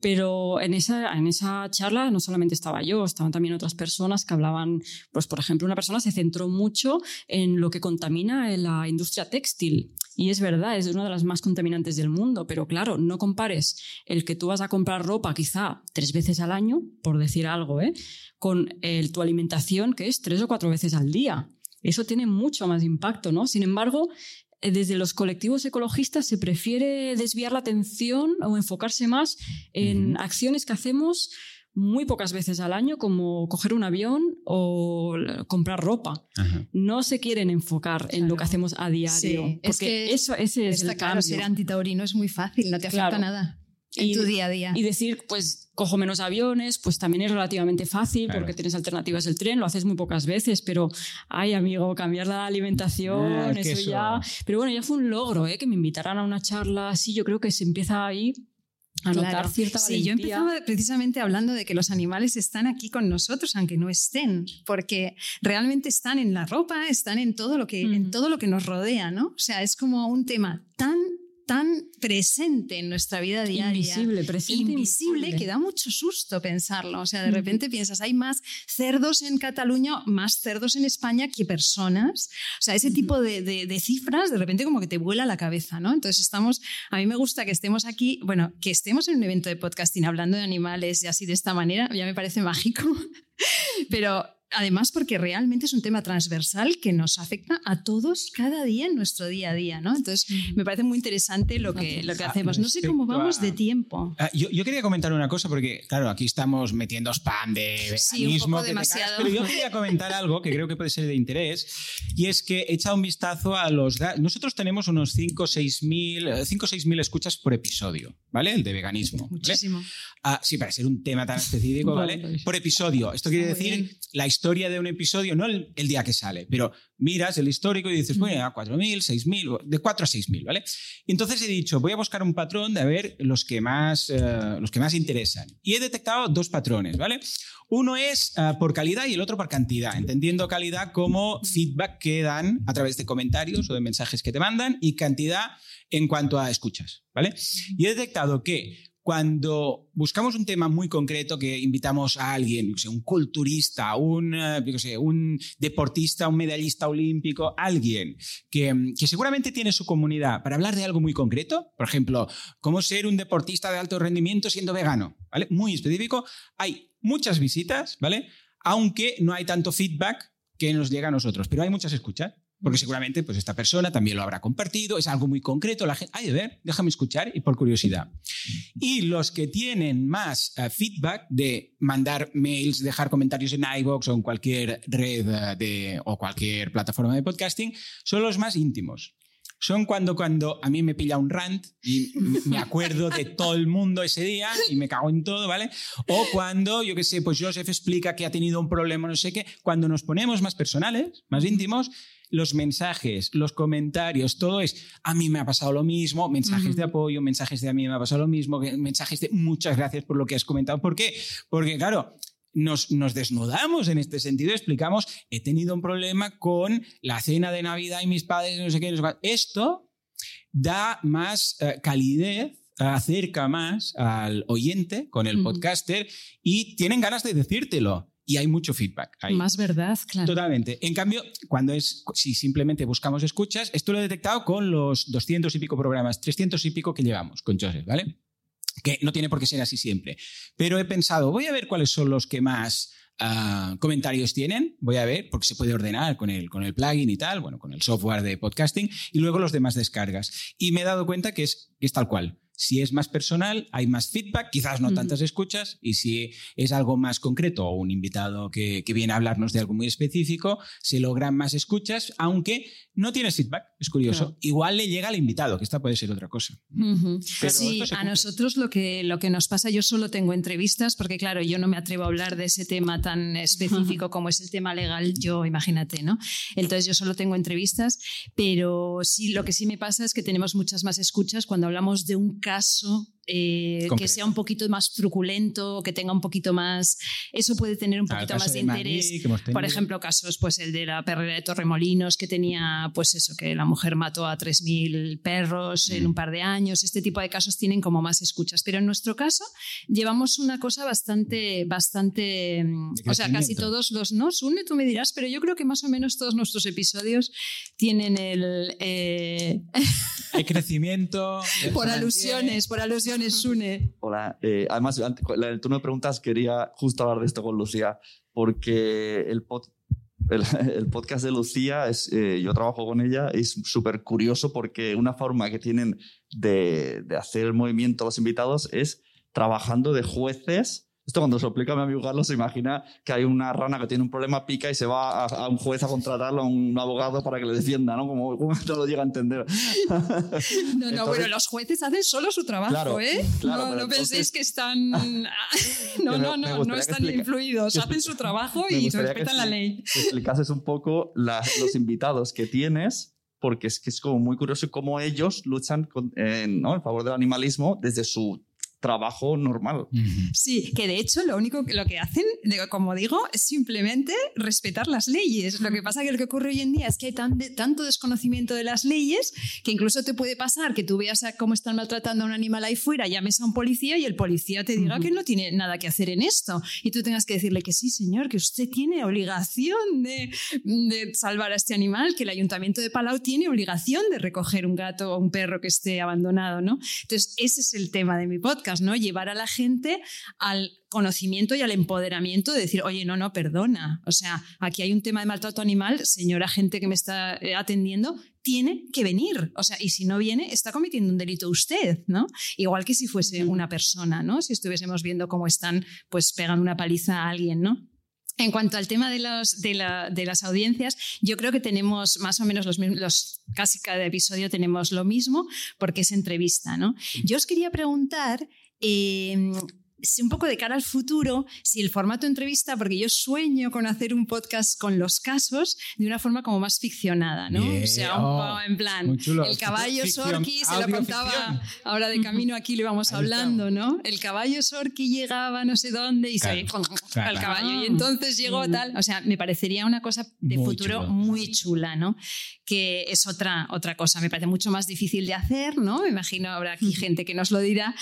Pero en esa, en esa charla no solamente estaba yo, estaban también otras personas que hablaban, pues por ejemplo, una persona se centró mucho en lo que contamina la industria textil. Y es verdad, es una de las más contaminantes del mundo, pero claro, no compares el que tú vas a comprar ropa quizá tres veces al año, por decir algo, ¿eh? con el, tu alimentación que es tres o cuatro veces al día. eso tiene mucho más impacto, ¿no? Sin embargo, eh, desde los colectivos ecologistas se prefiere desviar la atención o enfocarse más en acciones que hacemos muy pocas veces al año, como coger un avión o comprar ropa. No se quieren enfocar en lo que hacemos a diario. porque eso, ese es el cambio. ser antitaurino es muy fácil, no te afecta nada en tu día a día. Y decir, pues cojo menos aviones, pues también es relativamente fácil porque tienes alternativas del tren, lo haces muy pocas veces, pero, ay amigo, cambiar la alimentación, ah, eso, ya... Pero bueno, ya fue un logro, ¿eh? que me invitaran a una charla así, yo creo que se empieza ahí a notar cierta Sí, yo empezaba precisamente hablando de que los animales están aquí con nosotros, aunque no estén, porque realmente están en la ropa, están en todo lo que, en todo lo que nos rodea, ¿no? O sea, es como un tema tan tan presente en nuestra vida diaria. Invisible, presente. Invisible, que da mucho susto pensarlo. O sea, de repente piensas, hay más cerdos en Cataluña, más cerdos en España que personas. O sea, ese tipo de, de, cifras de repente como que te vuela la cabeza, ¿no? Entonces estamos, a mí me gusta que estemos aquí, bueno, que estemos en un evento de podcasting hablando de animales y así de esta manera, ya me parece mágico. Pero además porque realmente es un tema transversal que nos afecta a todos cada día en nuestro día a día, ¿no? Entonces, me parece muy interesante lo que, lo que hacemos. No sé cómo vamos de tiempo. Ah, yo, quería comentar una cosa porque, claro, aquí estamos metiendo spam de veganismo. Sí, demasiado. pero yo quería comentar algo que creo que puede ser de interés y es que he echado un vistazo a los... Nosotros tenemos unos 5 o 6 mil, escuchas por episodio, ¿vale? El de veganismo. Muchísimo. Ah, sí, para ser un tema tan específico, ¿vale? Por episodio. Esto quiere decir la historia historia de un episodio, no el, día que sale, pero miras el histórico y dices, bueno, a 4.000, 6.000, de 4 a 6.000, ¿vale? Y entonces he dicho, voy a buscar un patrón de a ver los que más, eh, los que más interesan. Y he detectado dos patrones, ¿vale? Uno es eh, por calidad y el otro por cantidad, entendiendo calidad como feedback que dan a través de comentarios o de mensajes que te mandan y cantidad en cuanto a escuchas, ¿vale? Y he detectado que cuando buscamos un tema muy concreto que invitamos a alguien, un culturista, un, eh, un deportista, un medallista olímpico, alguien que, que, seguramente tiene su comunidad para hablar de algo muy concreto, por ejemplo, cómo ser un deportista de alto rendimiento siendo vegano, ¿vale? Muy específico. Hay muchas visitas, ¿vale? Aunque no hay tanto feedback que nos llega a nosotros, pero hay muchas escuchas porque seguramente pues esta persona también lo habrá compartido, es algo muy concreto, la gente, ay, a ver, déjame escuchar y por curiosidad. Y los que tienen más eh, feedback de mandar mails, dejar comentarios en iVoox o en cualquier red eh, de, o cualquier plataforma de podcasting, son los más íntimos. Son cuando, cuando a mí me pilla un rant y me acuerdo de todo el mundo ese día y me cago en todo, ¿vale? O cuando, yo qué sé, pues Joseph explica que ha tenido un problema, no sé qué, cuando nos ponemos más personales, más íntimos, los mensajes, los comentarios, todo es, a mí me ha pasado lo mismo, mensajes de apoyo, mensajes de a mí me ha pasado lo mismo, mensajes de muchas gracias por lo que has comentado. ¿Por qué? Porque, claro, nos, nos, desnudamos en este sentido, explicamos, he tenido un problema con la cena de Navidad y mis padres, no sé qué, Esto da más eh, calidez acerca más al oyente con el podcaster y tienen ganas de decírtelo y hay mucho feedback. Más verdad, claro. Totalmente. En cambio, cuando es, si simplemente buscamos escuchas, esto lo he detectado con los 200 y pico programas, 300 y pico que llevamos con Joseph, ¿vale? Que no tiene por qué ser así siempre. Pero he pensado, voy a ver cuáles son los que más ah, comentarios tienen, voy a ver, porque se puede ordenar con el, con el plugin y tal, bueno, con el software de podcasting, y luego los demás descargas. Y me he dado cuenta que es, que es tal cual. Si es más personal, hay más feedback, quizás no tantas escuchas, y si es algo más concreto o un invitado que, viene a hablarnos de algo muy específico, se logran más escuchas, aunque no tienes feedback, es curioso. Igual le llega al invitado, que esta puede ser otra cosa. sí, a nosotros lo que, lo que nos pasa, yo solo tengo entrevistas, porque claro, yo no me atrevo a hablar de ese tema tan específico como es el tema legal, yo imagínate, ¿no? Entonces yo solo tengo entrevistas, pero sí, lo que sí me pasa es que tenemos muchas más escuchas cuando hablamos de un caso eh, que sea un poquito más truculento, que tenga un poquito más... Eso puede tener un poquito más de, interés. Por ejemplo, casos, pues el de la perrera de Torremolinos, que tenía, pues eso, que la mujer mató a 3.000 perros en mm. un par de años. Este tipo de casos tienen como más escuchas. Pero en nuestro caso llevamos una cosa bastante, bastante... Mm, o sea, casi todos los... No, Sune, tú me dirás, pero yo creo que más o menos todos nuestros episodios tienen el... Eh, Hay crecimiento. por alusiones, por alusiones Hola, eh, además, en el turno de preguntas quería justo hablar de esto con Lucía, porque el pod el, el podcast de Lucía, eh, yo trabajo con ella, es súper curioso porque una forma que tienen de, de hacer movimiento los invitados es trabajando de jueces esto cuando se lo explica a mi amigo Carlos, se imagina que hay una rana que tiene un problema, pica y se va a, a un juez a contratarlo, a un abogado para que le defienda, ¿no? Como, como no lo llega a entender. No, no, Entonces- bueno, los jueces hacen solo su trabajo, Claro, ¿eh? claro, no penséis que están. no, no, no, no están explica- influidos, hacen su trabajo y que respetan la ley. que explicases un poco la- los invitados que tienes, porque es que es como muy curioso cómo ellos luchan con- en, ¿no? en favor del animalismo desde su trabajo normal. Sí, que de hecho lo único que lo que hacen, como digo, es simplemente respetar las leyes. Lo que pasa que lo que ocurre hoy en día es que hay tan de- tanto desconocimiento de las leyes que incluso te puede pasar que tú veas a cómo están maltratando a un animal ahí fuera, llames a un policía y el policía te diga que no tiene nada que hacer en esto y tú tengas que decirle que sí, señor, que usted tiene obligación de, de salvar a este animal, que el ayuntamiento de Palau tiene obligación de recoger un gato o un perro que esté abandonado, ¿no? Entonces, ese es el tema de mi podcast, ¿no? Llevar a la gente al conocimiento y al empoderamiento de decir, oye, no, no, perdona. O sea, aquí hay un tema de maltrato animal, señora gente que me está eh, atendiendo, tiene que venir. O sea, y si no viene, está cometiendo un delito usted, ¿no? Igual que si fuese una persona, ¿no? Si estuviésemos viendo cómo están, pues, pegando una paliza a alguien, ¿no? En cuanto al tema de, los, de, la- de las audiencias, yo creo que tenemos más o menos los mismos, los, casi cada episodio tenemos lo mismo porque es entrevista, ¿no? Yo os quería preguntar, eh, si un poco de cara al futuro, si el formato entrevista, porque yo sueño con hacer un podcast con los casos de una forma como más ficcionada, ¿no? O sea, un oh, poco en plan, el caballo Sorki, se lo contaba ahora de camino aquí, lo íbamos Ahí hablando, ¿no? El caballo Sorki llegaba no sé dónde y se Claro, al claro. caballo. Y Ah. entonces llegó tal. O sea, me parecería una cosa de Muy futuro chulo. muy chula, ¿no? Que es otra, otra cosa. Me parece mucho más difícil de hacer, ¿no? Me imagino habrá aquí gente que nos lo dirá.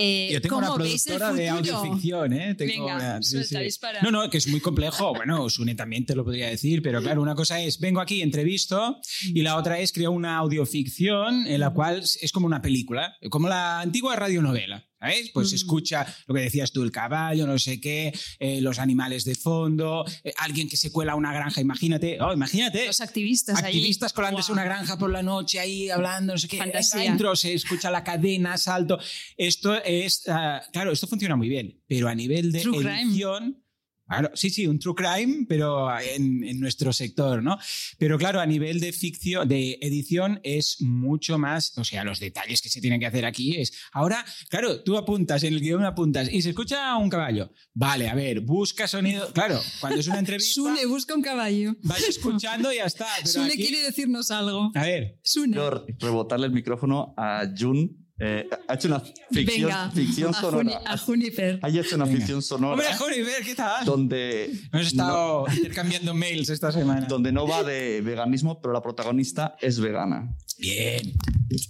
Eh, Yo tengo una ¿Cómo veis el productora de audioficción, ¿eh? Tengo Venga, una- sí, suelta, sí. dispara. No, no, que es muy complejo. Bueno, Sune también te lo podría decir, pero claro, una cosa es, vengo aquí, entrevisto, y la otra es, creo una audioficción en la cual es como una película, como la antigua radionovela. ¿Sabes? Pues Mm. escucha lo que decías tú, el caballo, no sé qué, eh, los animales de fondo, eh, alguien que se cuela a una granja, imagínate, oh, imagínate. Los activistas, ahí. Activistas colándose Guau. una granja por la noche ahí hablando, no sé qué. Fantasía. Venga, Entro, se escucha la cadena, salto. Esto es, ah, claro, esto funciona muy bien, pero a nivel de edición. Claro, sí, sí, un true crime, pero en, en nuestro sector, ¿no? Pero claro, a nivel de ficción, de edición es mucho más, o sea, los detalles que se tienen que hacer aquí es, ahora, claro, tú apuntas, en el guion apuntas y se escucha un caballo. Vale, a ver, busca sonido. Claro, cuando es una entrevista, Sune busca un caballo. vas escuchando y ya está. Pero Sune aquí- quiere decirnos algo. A ver, Sune. Quiero rebotarle el micrófono a Jun. Eh, ha hecho una ficción, Venga, ficción a, Juni- sonora. a Juniper. Ha hecho una Venga. ficción sonora hombre, Juniper, ¿qué tal? donde, Hemos estado intercambiando mails esta semana. donde no va de veganismo, pero la protagonista es vegana. Bien.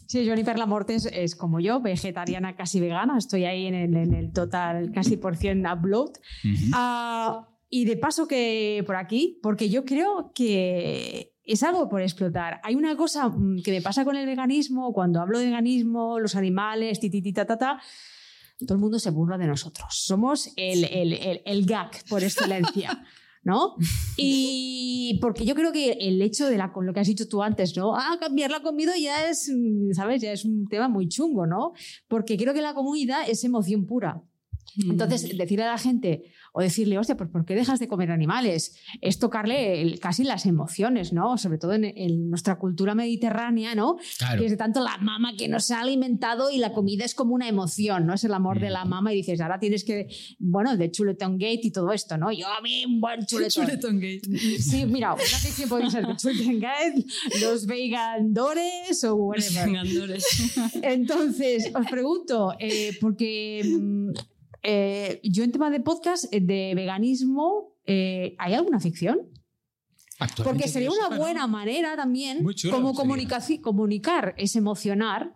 Sí, Jennifer Lamorte es, es como yo, vegetariana casi vegana. Estoy ahí en el, en el total casi por cien upload. Ah, y de paso que por aquí, porque yo creo que es algo por explotar. Hay una cosa mm, que me pasa con el veganismo, cuando hablo de veganismo, los animales, ti, ti, ti, ta, ta, ta, todo el mundo se burla de nosotros. Somos el, el, el, el gag por excelencia. ¿No? Y porque yo creo que el hecho de la, con lo que has dicho tú antes, ¿no? Ah, cambiar la comida ya es, mm, ¿sabes? Ya es un tema muy chungo, ¿no? Porque creo que la comida es emoción pura. Entonces, decirle a la gente o decirle, hostia, pues ¿por qué dejas de comer animales? Es tocarle el- casi las emociones, ¿no? Sobre todo en, en nuestra cultura mediterránea, ¿no? Claro. Que es de tanto la mama que nos ha alimentado y la comida es como una emoción, ¿no? Es el amor de la Mm. mama y dices, ahora tienes que, bueno, de chuletón gate y todo esto, ¿no? Yo a mí un buen chuletón. Chuletón Gate. Sí, mira, una ficción podría ser de chuletón gate, los vegandores o whatever. Vengadores. Entonces, os pregunto, eh, porque mm, eh, yo en tema de podcast, eh, de veganismo, eh, ¿hay alguna ficción? Porque que sería una buena manera también, chulo como comunicar es emocionar,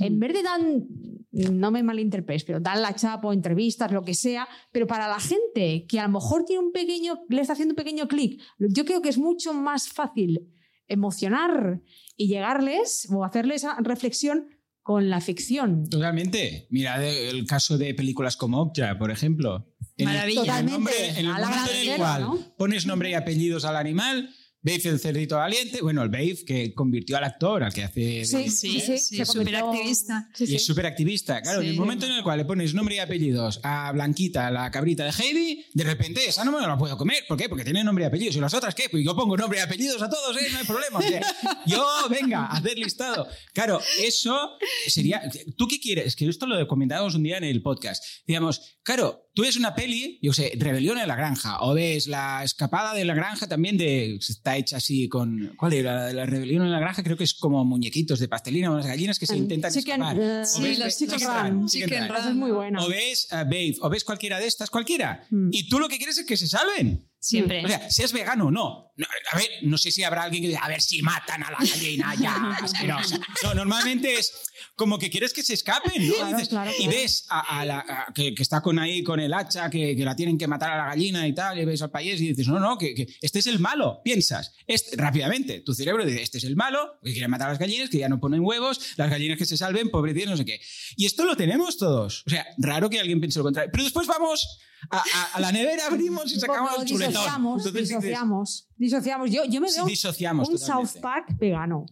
en vez de dan, no me malinterpretes, pero dan la chapa o entrevistas, lo que sea, pero para la gente que a lo mejor tiene un pequeño, le está haciendo un pequeño clic, yo creo que es mucho más fácil emocionar y llegarles o hacerles esa reflexión con la ficción. Totalmente. Mira el caso de películas como Okja, por ejemplo. En el- Maravilla. en el nombre- Totalmente. en el A la momento en el cual ¿no? pones nombre y apellidos al animal, Babe el cerdito valiente, bueno, el Babe que convirtió al actor, al que hace... de- Sí, Sí, sí, sí, se súper activista. Sí, Y sí. es súper activista. Claro, en el Sí. momento en el cual le pones nombre y apellidos a Blanquita, la cabrita de Heidi, de repente esa no me la puedo comer. ¿Por qué? Porque tiene nombre y apellidos. ¿Y las otras qué? Pues yo pongo nombre y apellidos a todos, ¿eh? No hay problema. O sea, yo, venga, hacer listado. Claro, eso sería... ¿Tú qué quieres? Que esto lo comentábamos un día en el podcast. Digamos, claro, tú ves una peli, yo sé, Rebelión en la Granja, o ves La Escapada de la Granja también de... Está hecha así con... ¿Cuál era? La de la Rebelión en la Granja creo que es como muñequitos de pastelina o unas gallinas que se intentan Chicken, escapar. eh, O sí, ves- los Chicken Run. Chicken Run. Es muy buena. O ves a Babe, o ves cualquiera de estas, cualquiera. Mm. Y tú lo que quieres es que se salven. Siempre. O sea, seas vegano o no. No, A ver, no sé si habrá alguien que diga, a ver si matan a la gallina ya, asquerosa. No, normalmente es como que quieres que se escapen, ¿no? Claro, Dices- claro, Y ves a, a la, a- que, que está con ahí con el hacha, que, que la tienen que matar a la gallina y tal, y ves al país y dices, no, no, que, que este es el malo. Piensas, este, rápidamente, tu cerebro dice, este es el malo, que quiere matar a las gallinas, que ya no ponen huevos, las gallinas que se salven, pobrecitas, no sé qué. Y esto lo tenemos todos. O sea, raro que alguien piense lo contrario. Pero después vamos a, a- a la nevera, abrimos y sacamos poco el chuletón. disociamos, Entonces disociamos, disociamos. Yo, yo me Sí, veo disociamos un totalmente. South Park vegano.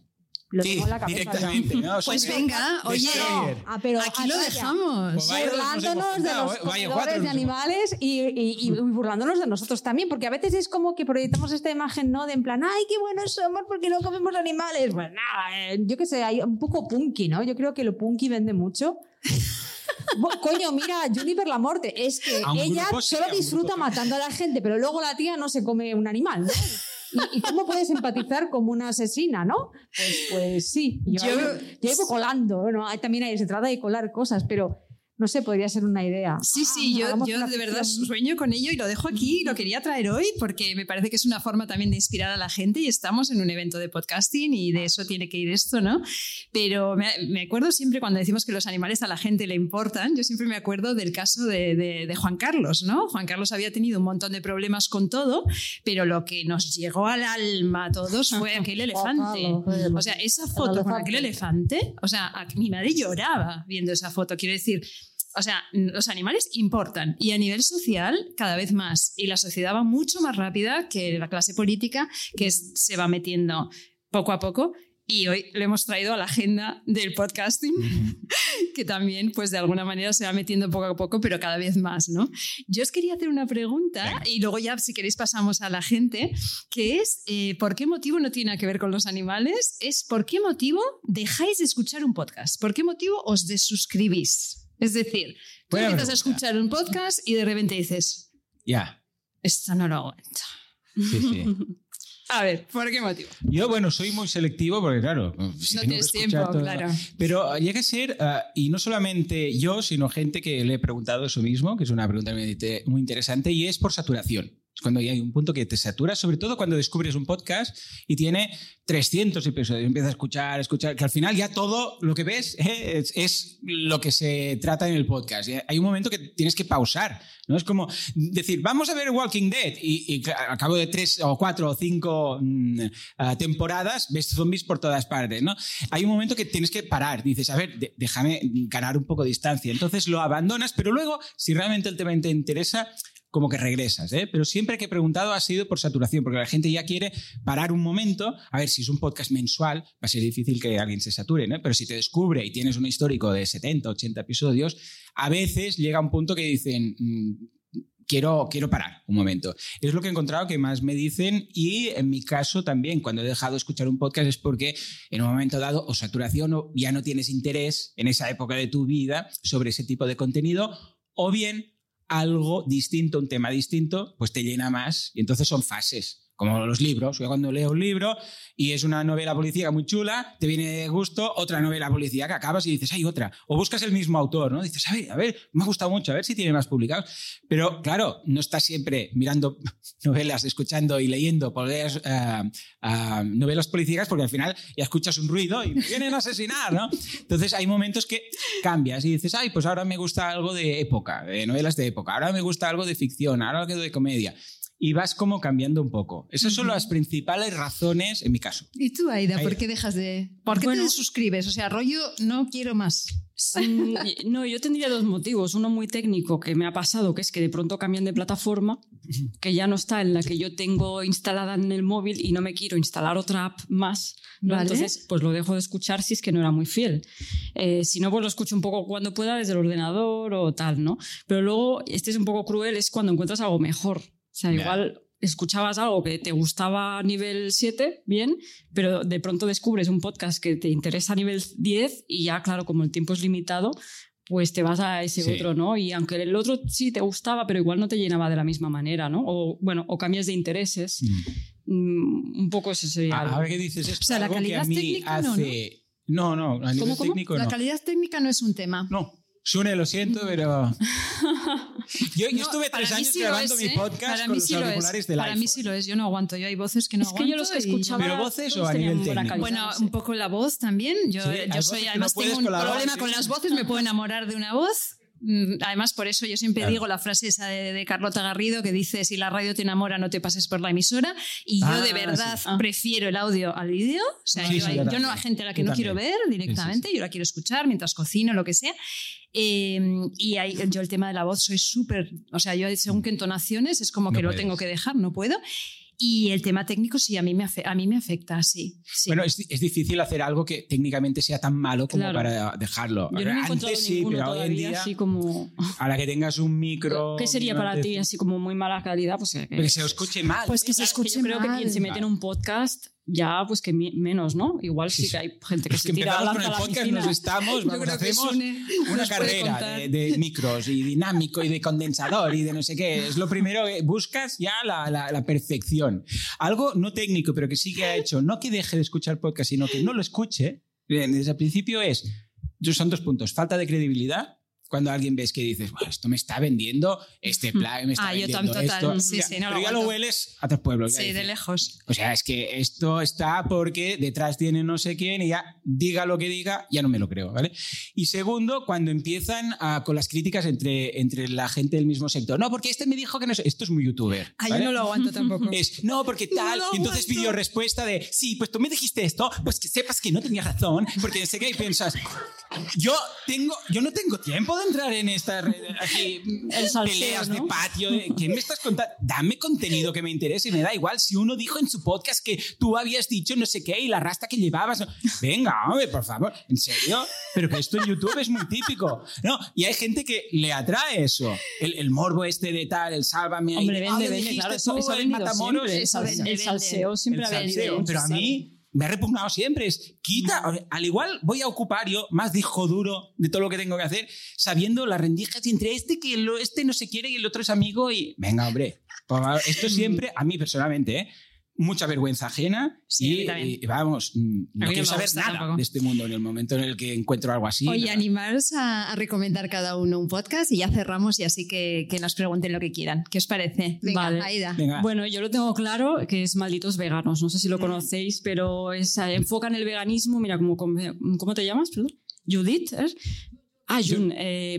Lo Sí, tengo en la cabeza. directamente. ¿no? Pues venga, oye. Ah, pero aquí lo dejamos. Pues burlándonos de los ¿eh? Comedores de animales y, y- y burlándonos de nosotros también, porque a veces es como que proyectamos esta imagen, ¿no? De en plan, ay, qué buenos somos porque no comemos animales. Pues nada, eh, yo qué sé, hay un poco punky, ¿no? Yo creo que lo punky vende mucho. Coño, mira, Juniper la Morte, es que ella solo disfruta matando a la gente, pero luego la tía no se come un animal, ¿no? ¿Y, y cómo puedes empatizar como una asesina, no? Pues, pues sí. Yo, Yo- yo llevo colando, bueno, hay- también hay- se trata de colar cosas, pero no sé, podría ser una idea. Sí, sí, Ah, yo, yo de verdad sueño con ello y lo dejo aquí y lo quería traer hoy porque me parece que es una forma también de inspirar a la gente y estamos en un evento de podcasting y de eso tiene que ir esto, ¿no? Pero me, me acuerdo siempre cuando decimos que los animales a la gente le importan, yo siempre me acuerdo del caso de, de- de Juan Carlos, ¿no? Juan Carlos había tenido un montón de problemas con todo, pero lo que nos llegó al alma a todos fue aquel elefante. O sea, esa foto con aquel elefante, o sea, mi madre lloraba viendo esa foto. Quiero decir, o sea, los animales importan y a nivel social cada vez más. Y la sociedad va mucho más rápida que la clase política que es- se va metiendo poco a poco. Y hoy le hemos traído a la agenda del podcasting, que también, pues de alguna manera se va metiendo poco a poco, pero cada vez más, ¿no? Yo os quería hacer una pregunta y luego ya, si queréis, pasamos a la gente, que es, eh, ¿por qué motivo no tiene que ver con los animales? Es, ¿por qué motivo dejáis de escuchar un podcast? ¿Por qué motivo os desuscribís? Es decir, tú empiezas a escuchar un podcast y de repente dices, Ya, esto no lo aguanto. sí, sí. A ver, ¿por qué motivo? Yo, bueno, soy muy selectivo porque, claro, si no tienes tiempo, todo- claro. Pero llega a ser, ah, y no solamente yo, sino gente que le he preguntado eso mismo, que es una pregunta muy interesante, y es por saturación. Cuando hay un punto que te satura, sobre todo cuando descubres un podcast y tiene 300 episodios, empiezas a escuchar, escuchar, que al final ya todo lo que ves eh, es, lo que se trata en el podcast. Y Hay un momento que tienes que pausar, ¿no? Es como decir, vamos a ver Walking Dead y, y al cabo de tres o cuatro o cinco mm, ah, temporadas ves zombies por todas partes, ¿no? Hay un momento que tienes que parar, dices, a ver, déjame ganar un poco de distancia. Entonces lo abandonas, pero luego, si realmente el tema te interesa, como que regresas, ¿eh? Pero siempre que he preguntado ha sido por saturación, porque la gente ya quiere parar un momento. A ver, si es un podcast mensual, va a ser difícil que alguien se sature, ¿no? Pero si te descubre y tienes un histórico de 70, 80 episodios, a veces llega un punto que dicen... mm, Quiero, quiero parar un momento. Es lo que he encontrado que más me dicen y en mi caso también, cuando he dejado de escuchar un podcast es porque en un momento dado o saturación o ya no tienes interés en esa época de tu vida sobre ese tipo de contenido o bien algo distinto, un tema distinto, pues te llena más. Y entonces son fases, como los libros. Yo cuando leo un libro y es una novela policíaca muy chula, te viene de gusto otra novela policíaca, acabas y dices, hay otra. O buscas el mismo autor, ¿no? Dices, a ver, a ver, me ha gustado mucho, a ver si tiene más publicados. Pero claro, no estás siempre mirando novelas, escuchando y leyendo poleas, eh, eh, novelas policíacas porque al final ya escuchas un ruido y te vienen a asesinar, ¿no? Entonces hay momentos que cambias y dices, ay, pues ahora me gusta algo de época, de novelas de época, ahora me gusta algo de ficción, ahora algo de comedia. Y vas como cambiando un poco. Esas son las principales razones, en mi caso. ¿Y tú, Aida, por Aida. qué dejas de...? ¿Por qué Bueno. te suscribes? O sea, rollo, no quiero más. No, yo tendría dos motivos. Uno muy técnico que me ha pasado, que es que de pronto cambian de plataforma, que ya no está en la que yo tengo instalada en el móvil y no me quiero instalar otra app más. ¿no? Vale. Entonces, pues lo dejo de escuchar si es que no era muy fiel. Eh, si no, pues lo escucho un poco cuando pueda desde el ordenador o tal, ¿no? Pero luego, este es un poco cruel, es cuando encuentras algo mejor. O sea, Ya. igual escuchabas algo que te gustaba a nivel 7, bien, pero de pronto descubres un podcast que te interesa a nivel 10 y ya, claro, como el tiempo es limitado, pues te vas a ese Sí. otro, ¿no? Y aunque el otro sí te gustaba, pero igual no te llenaba de la misma manera, ¿no? O bueno, o cambias de intereses. Mm, un poco ese sería. algo. Ahora que dices esto, O sea, la algo que calidad a mí técnica no, hace... No, no, a nivel cómo? técnico La no. calidad técnica no es un tema. No. Sune, lo siento, pero. Yo, yo No, estuve tres años sí grabando es, mi ¿eh? podcast Para con mí los sí lo es. auriculares del Para iPhone. mí sí lo es. Yo no aguanto. Yo hay voces que no es que yo los aguanto y- escuchaba. ¿Pero voces o a nivel técnico? calidad, Bueno, un poco la voz también. Yo, Sí, yo soy, que no además, tengo un con la voz, problema sí. con las voces, me puedo enamorar de una voz. Mm, Además, por eso yo siempre Claro. digo la frase esa de, de Carlota Garrido que dice: Si la radio te enamora, no te pases por la emisora. Y yo Ah, de verdad sí. Ah. prefiero el audio al vídeo. O sea, Sí, yo, sí, hay- yo yo también. no a gente a la que Yo no quiero ver directamente, yo la quiero escuchar mientras cocino, lo que sea. Eh, y ahí, yo el tema de la voz soy súper. O sea, yo según qué entonaciones es como No que lo puedes. tengo que dejar, no puedo. Y el tema técnico sí, a mí me, afe- a mí me afecta, sí. sí. Bueno, es, es difícil hacer algo que técnicamente sea tan malo como Claro. para dejarlo. Yo no Antes sí, pero hoy en todavía día, así como... a la que tengas un micro. ¿Qué sería para ti así como muy mala calidad? Pues que, Que se escuche mal. Pues que se escuche yo creo que mal. quien se mete en un podcast ya pues que menos, ¿no? Igual sí, que hay gente que Es se que tira empezamos con el la podcast, nos estamos, vamos, hacemos Sune una carrera de, de micros y dinámico y de condensador y de no sé qué. Es lo primero que buscas ya la, la- la perfección. Algo no técnico, pero que sí que ha hecho, no que deje de escuchar podcast, sino que no lo escuche, bien, desde el principio es, son dos puntos, falta de credibilidad. Cuando alguien ves que dices, "Buah, esto me está vendiendo este plan, me está Ah, yo vendiendo tam- total, esto. sí, sí, no lo pero ya lo hueles a tres pueblos. Sí, de lejos. o sea, es que esto está porque detrás tiene no sé quién y ya diga lo que diga, ya no me lo creo, ¿vale? Y segundo, cuando empiezan a- con las críticas entre, entre la gente del mismo sector. No, porque este me dijo que no sé. Esto es muy youtuber. Ah, ¿vale? yo no lo aguanto tampoco. Es, no, porque tal. lo y entonces video respuesta de, sí, pues tú me dijiste esto, pues que sepas que no tenías razón, porque no sé qué, y piensas, yo tengo, yo no tengo tiempo de entrar en estas re- aquí, salseo, peleas de ¿no? patio. de- ¿Qué me estás contando? Dame contenido que me interese, me da igual. Si uno dijo en su podcast que tú habías dicho no sé qué y la rasta que llevabas. Venga, hombre, por favor, ¿en serio? Pero que esto en YouTube es muy típico. No, y hay gente que le atrae eso. El, el morbo este de tal, el sálvame. Hombre, vende, "Ah, vende, claro. Eso, eso el vendido Matamoros". siempre. eso El, el salseo siempre ha salseo, pero a mí me ha repugnado siempre. Es quita, al igual voy a ocupar yo más disco duro de todo lo que tengo que hacer, sabiendo las rendijas entre este que lo, este no se quiere y el otro es amigo y venga, hombre. Esto siempre, a mí personalmente, ¿eh? Mucha vergüenza ajena Sí, y, vamos, mm, no quiero saber nada tampoco. de este mundo en el momento en el que encuentro algo así. Oye, nada. animaros a, a recomendar cada uno un podcast y ya cerramos y así que, que nos pregunten lo que quieran. ¿Qué os parece? Venga, Vale. Aida. Venga, Bueno, yo lo tengo claro, que es Malditos Veganos. No sé si lo conocéis, pero es, eh, enfoca en el veganismo. Mira, ¿cómo, cómo, cómo te llamas? Perdón. Judith. ¿eh? Ah, Jun. eh,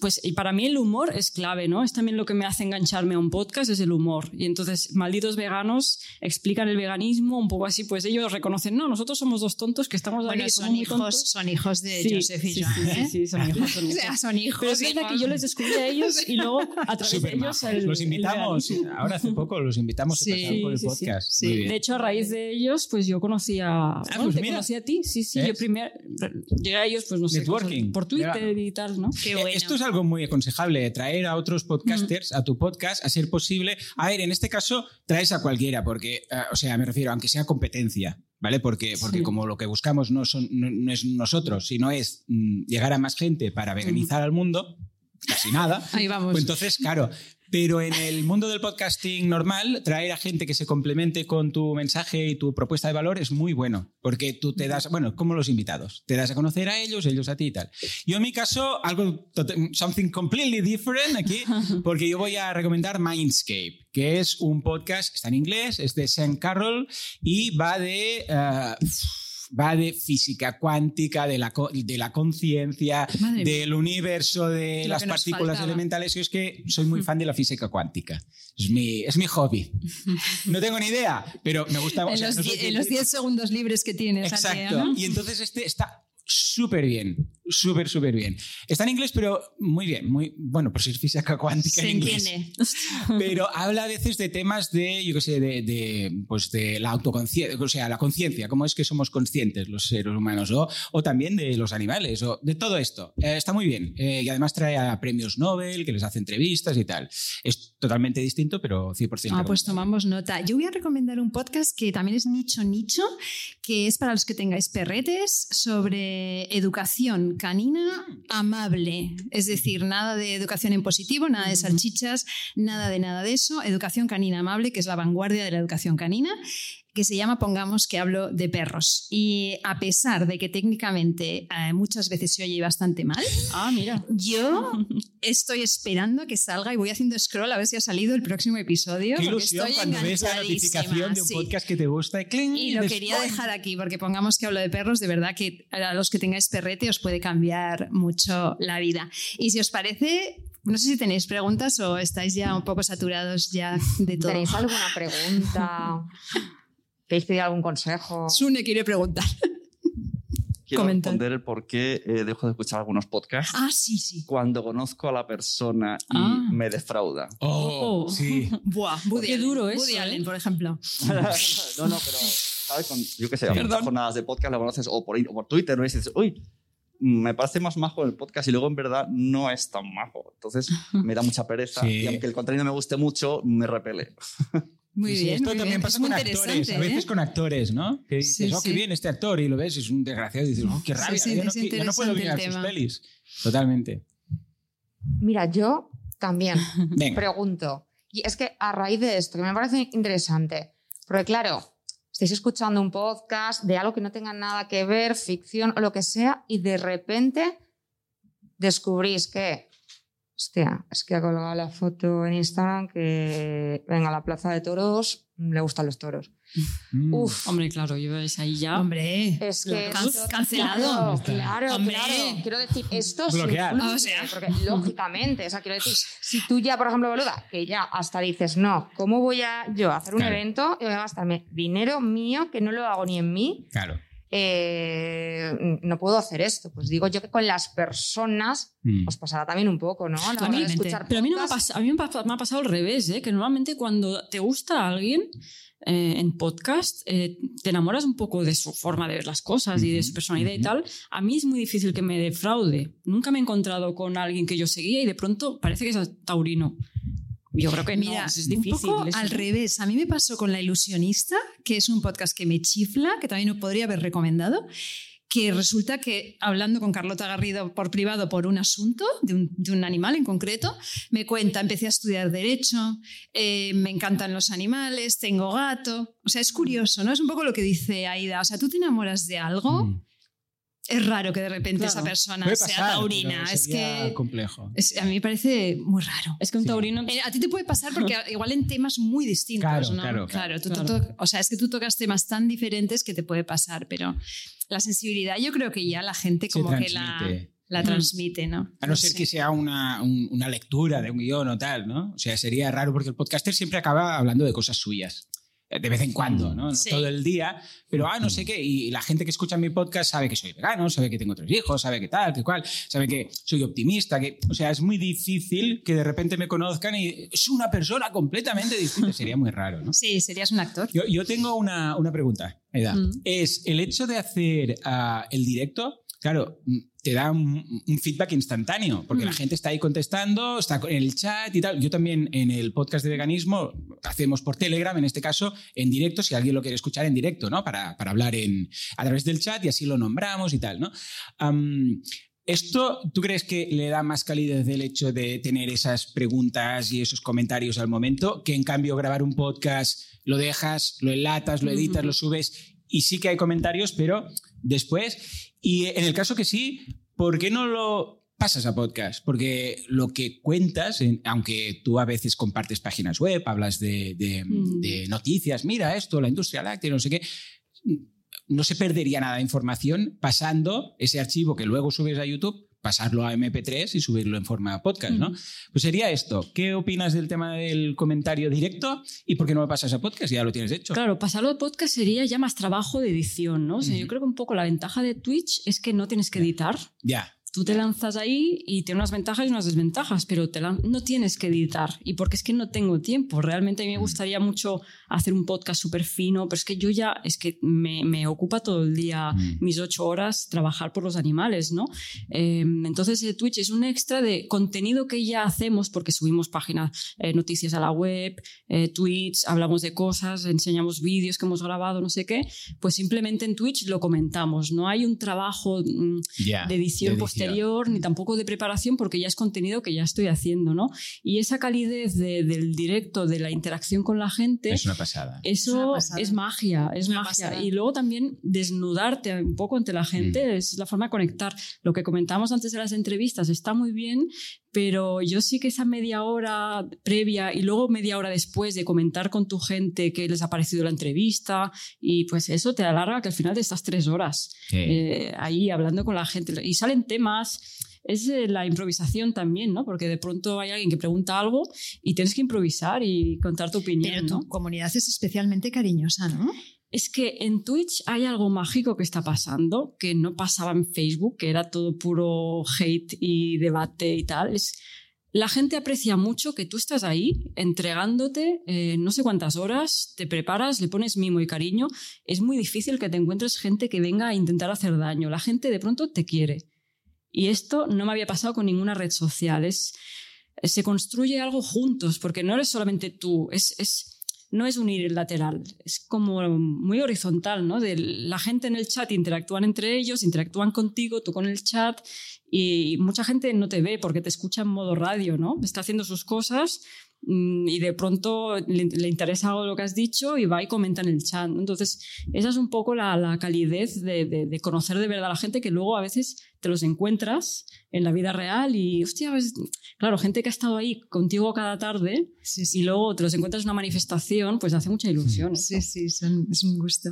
pues y para mí el humor es clave, ¿no? Es también lo que me hace engancharme a un podcast, es el humor. Y entonces, malditos veganos explican el veganismo un poco así, pues ellos reconocen, no, nosotros somos dos tontos que estamos Bueno, somos son muy tontos". hijos, son hijos de Sí, Joseph y sí, Joan, ¿eh? sí, sí, son hijos, son O hijos. sea, son hijos. Pero es verdad que yo les descubrí a ellos y luego a través de Súper ellos el- los el invitamos, veganismo. ahora hace poco los invitamos a pasar por el sí, sí. podcast. Sí. Muy bien. De hecho, a raíz de ellos, pues yo conocí a. bueno, pues te mira. conocí a ti, sí, sí. Yo primero. Llegué a ellos, pues no sé. Networking. cosas por Twitter Llega. y tal, ¿no? Qué Eh, bueno. Esto es algo muy aconsejable, traer a otros podcasters a tu podcast, a ser posible. A ver, en este caso, traes a cualquiera, porque, eh, o sea, me refiero, aunque sea competencia, ¿vale? Porque, porque Sí. como lo que buscamos no, son, no, no es nosotros, sino es mm, llegar a más gente para veganizar al mundo, casi nada. Ahí vamos. Pues entonces, claro. Pero en el mundo del podcasting normal, traer a gente que se complemente con tu mensaje y tu propuesta de valor es muy bueno, porque tú te das, bueno, como los invitados, te das a conocer a ellos, ellos a ti y tal. Yo en mi caso, algo, something completely different aquí, porque yo voy a recomendar Mindscape, que es un podcast, está en inglés, es de Sam Carroll y va de... eh, va de física cuántica, de la, de la conciencia, del universo de Lo las partículas faltaba. elementales. Yo es que soy muy fan de la física cuántica. Es mi, es mi hobby. No tengo ni idea, pero me gusta. o En sea, los, no soy die- en los 10 segundos libres que tienes Exacto. ¿no? Y entonces este está súper bien, súper, súper bien. Está en inglés, pero muy bien, muy bueno, por ser física cuántica Se en inglés. entiende. Pero habla a veces de temas de, yo qué sé, de, de, pues de la autoconciencia, o sea, la conciencia, cómo es que somos conscientes los seres humanos, o, o también de los animales, o de todo esto. Eh, está muy bien. Eh, y además trae a premios Nobel, que les hace entrevistas y tal. Es totalmente distinto, pero 100% Ah, pues tomamos nota. Yo voy a recomendar un podcast que también es nicho nicho, que es para los que tengáis perretes sobre educación canina amable. Es decir, nada de educación en positivo, nada de salchichas, nada de nada de eso. Educación canina amable, que es la vanguardia de la educación canina que se llama Pongamos que hablo de perros. Y a pesar de que técnicamente eh, muchas veces se oye bastante mal, Ah, mira. yo estoy esperando que salga y voy haciendo scroll a ver si ha salido el próximo episodio. Qué ilusión estoy cuando ves la notificación de un sí. podcast que te gusta y, cling, Y lo después- quería dejar aquí porque pongamos que hablo de perros, de verdad que a los que tengáis perrete os puede cambiar mucho la vida. Y si os parece, no sé si tenéis preguntas o estáis ya un poco saturados ya de todo. ¿Tenéis alguna pregunta? ¿Queréis pedir algún consejo? Sune quiere preguntar. Quiero Comentar. responder el por qué eh, dejo de escuchar algunos podcasts Ah, sí, sí. cuando conozco a la persona y Ah. me defrauda. Oh, Oh. sí. Buah, Woody Qué Allen. duro eso, Woody ¿eh? Allen, por ejemplo. no, no, pero, ¿sabes? Con- yo qué sé, a Perdón. jornadas de podcast la conoces o por, o por Twitter, ¿no? Y dices, uy, me parece más majo el podcast y luego en verdad no es tan majo. Entonces me da mucha pereza Sí. y aunque el contenido me guste mucho, me repele. Muy Sí, bien. esto muy también bien. pasa Es con actores. A veces ¿eh? con actores, ¿no? Que dices, Sí, oh, qué bien este actor, y lo ves, es un desgraciado, y dices, oh, qué rabia, sí, yo, no, yo puedo mirar sus pelis. Totalmente. Mira, yo también Venga. pregunto. Y es que a raíz de esto, que me parece interesante, porque claro, estáis escuchando un podcast de algo que no tenga nada que ver, ficción o lo que sea, y de repente descubrís que, hostia, es que ha colgado la foto en Instagram que venga a la plaza de toros, le gustan los toros. Mm. Uf, Hombre, claro, yo es ahí ya. Hombre. es que Can- esto- cancelado. Claro, claro, Hombre. claro. Quiero decir, esto sí Bloquear. influye, O sea. porque lógicamente, o sea, quiero decir, si tú ya, por ejemplo, boluda, que ya hasta dices, no, ¿cómo voy a yo a hacer un Claro. evento y voy a gastarme dinero mío que no lo hago ni en mí? Claro. Eh, no puedo hacer esto. Pues digo yo que con las personas Mm. os pasará también un poco, ¿no? A la hora de Totalmente. escuchar Pero a mí, no me ha, podcasts. pas- a mí me, ha, me ha pasado al revés, ¿eh? que normalmente cuando te gusta alguien eh, en podcast, eh, te enamoras un poco de su forma de ver las cosas y de su personalidad y tal. A mí es muy difícil que me defraude. Nunca me he encontrado con alguien que yo seguía y de pronto parece que es taurino. Yo creo que Mira, no, es difícil. un poco al revés. A mí me pasó con La Ilusionista, que es un podcast que me chifla, que también no podría haber recomendado, que resulta que hablando con Carlota Garrido por privado por un asunto de un, de un animal en concreto, me cuenta, empecé a estudiar derecho, eh, me encantan los animales, tengo gato. O sea, es curioso, ¿no? Es un poco lo que dice Aida. O sea, tú te enamoras de algo, Mm. Es raro que de repente Claro. esa persona Puede sea pasar, taurina. Es que complejo. es- a mí me parece muy raro. Es que un Sí. taurino... Eh, A ti te puede pasar porque igual en temas muy distintos, Claro, ¿no? claro, claro. tú Claro. to- o sea, es que tú tocas temas tan diferentes que te puede pasar, pero la sensibilidad yo creo que ya la gente como que la, transmite. la Mm. transmite, ¿no? A no ser sé. que sea una, un- una lectura de un guion o tal, ¿no? O sea, sería raro porque el podcaster siempre acaba hablando de cosas suyas. De vez en cuando, ¿no? Todo el día, pero ah, no sé qué. Y la gente que escucha mi podcast sabe que soy vegano, sabe que tengo tres hijos, sabe que tal, que cual, sabe que soy optimista, que. O sea, es muy difícil que de repente me conozcan y es una persona completamente distinta. Sería muy raro, ¿no? Sí, serías un actor. Yo, yo tengo una, una pregunta, Aida. Mm. Es el hecho de hacer ah, el directo, claro, mm, te da un, un feedback instantáneo, porque la Mm. gente está ahí contestando, está en el chat y tal. Yo también en el podcast de veganismo hacemos por Telegram, en este caso, en directo, si alguien lo quiere escuchar en directo, ¿no? Para, para hablar en, a través del chat y así lo nombramos y tal, ¿no? ¿Esto tú crees que le da más calidez el hecho de tener esas preguntas y esos comentarios al momento que en cambio grabar un podcast lo dejas, lo enlatas, lo editas, lo subes y sí que hay comentarios, pero después? Y en el caso que sí, ¿por qué no lo pasas a podcast? Porque lo que cuentas, en- aunque tú a veces compartes páginas web, hablas de, de- Ujú. de noticias, mira esto, la industria láctea, no sé qué, no se perdería nada de información pasando ese archivo que luego subes a YouTube pasarlo a MP3 y subirlo en forma podcast, ¿no? Pues sería esto. ¿Qué opinas del tema del comentario directo y por qué no lo pasas a podcast? Ya lo tienes hecho. Claro, pasarlo a podcast sería ya más trabajo de edición, ¿no? O sea, yo creo que un poco la ventaja de Twitch es que no tienes que editar. Ya. Tú te lanzas ahí y tiene unas ventajas y unas desventajas, pero te no tienes que editar. Y porque es que no tengo tiempo. Realmente a mí me gustaría mucho hacer un podcast súper fino, pero es que yo ya, es que me, me ocupa todo el día, Mm. mis ocho horas, trabajar por los animales, ¿no? Eh, entonces eh, Twitch es un extra de contenido que ya hacemos porque subimos páginas, eh, noticias a la web, eh, tweets, hablamos de cosas, enseñamos vídeos que hemos grabado, no sé qué. Pues simplemente en Twitch lo comentamos. No hay un trabajo mm, de edición de posterior ni tampoco de preparación porque ya es contenido que ya estoy haciendo, ¿no? Y esa calidez de- del directo, de la interacción con la gente, Es una pasada. Es eso pasada. es magia, es Una magia. pasada. Y luego también desnudarte un poco ante la gente Mm. es la forma de conectar. Lo que comentábamos antes de las entrevistas está muy bien, pero yo sí que esa media hora previa y luego media hora después de comentar con tu gente qué les ha parecido la entrevista y pues eso te alarga que al final de estas tres horas Sí. eh, ahí hablando con la gente. Y salen temas, es eh, la improvisación también, ¿no? Porque de pronto hay alguien que pregunta algo y tienes que improvisar y contar tu opinión. Pero tu ¿no? comunidad es especialmente cariñosa, ¿no? Es que en Twitch hay algo mágico que está pasando, que no pasaba en Facebook, que era todo puro hate y debate y tal. La gente aprecia mucho que tú estás ahí entregándote eh, no sé cuántas horas, te preparas, le pones mimo y cariño. Es muy difícil que te encuentres gente que venga a intentar hacer daño. La gente de pronto te quiere. Y esto no me había pasado con ninguna red social. Se construye algo juntos, porque no eres solamente tú, es, no es unilateral, es como muy horizontal, ¿no? De la gente en el chat interactúan entre ellos, interactúan contigo, tú con el chat, y mucha gente no te ve porque te escucha en modo radio, ¿no? Está haciendo sus cosas mm, y de pronto le, interesa algo lo que has dicho y va y comenta en el chat. Entonces, esa es un poco la, la calidez de, de- de conocer de verdad a la gente que luego a veces te los encuentras en la vida real y, hostia, pues, claro, gente que ha estado ahí contigo cada tarde Sí, y luego te los encuentras en una manifestación, pues hace mucha ilusión. Sí, sí, son- es un gusto.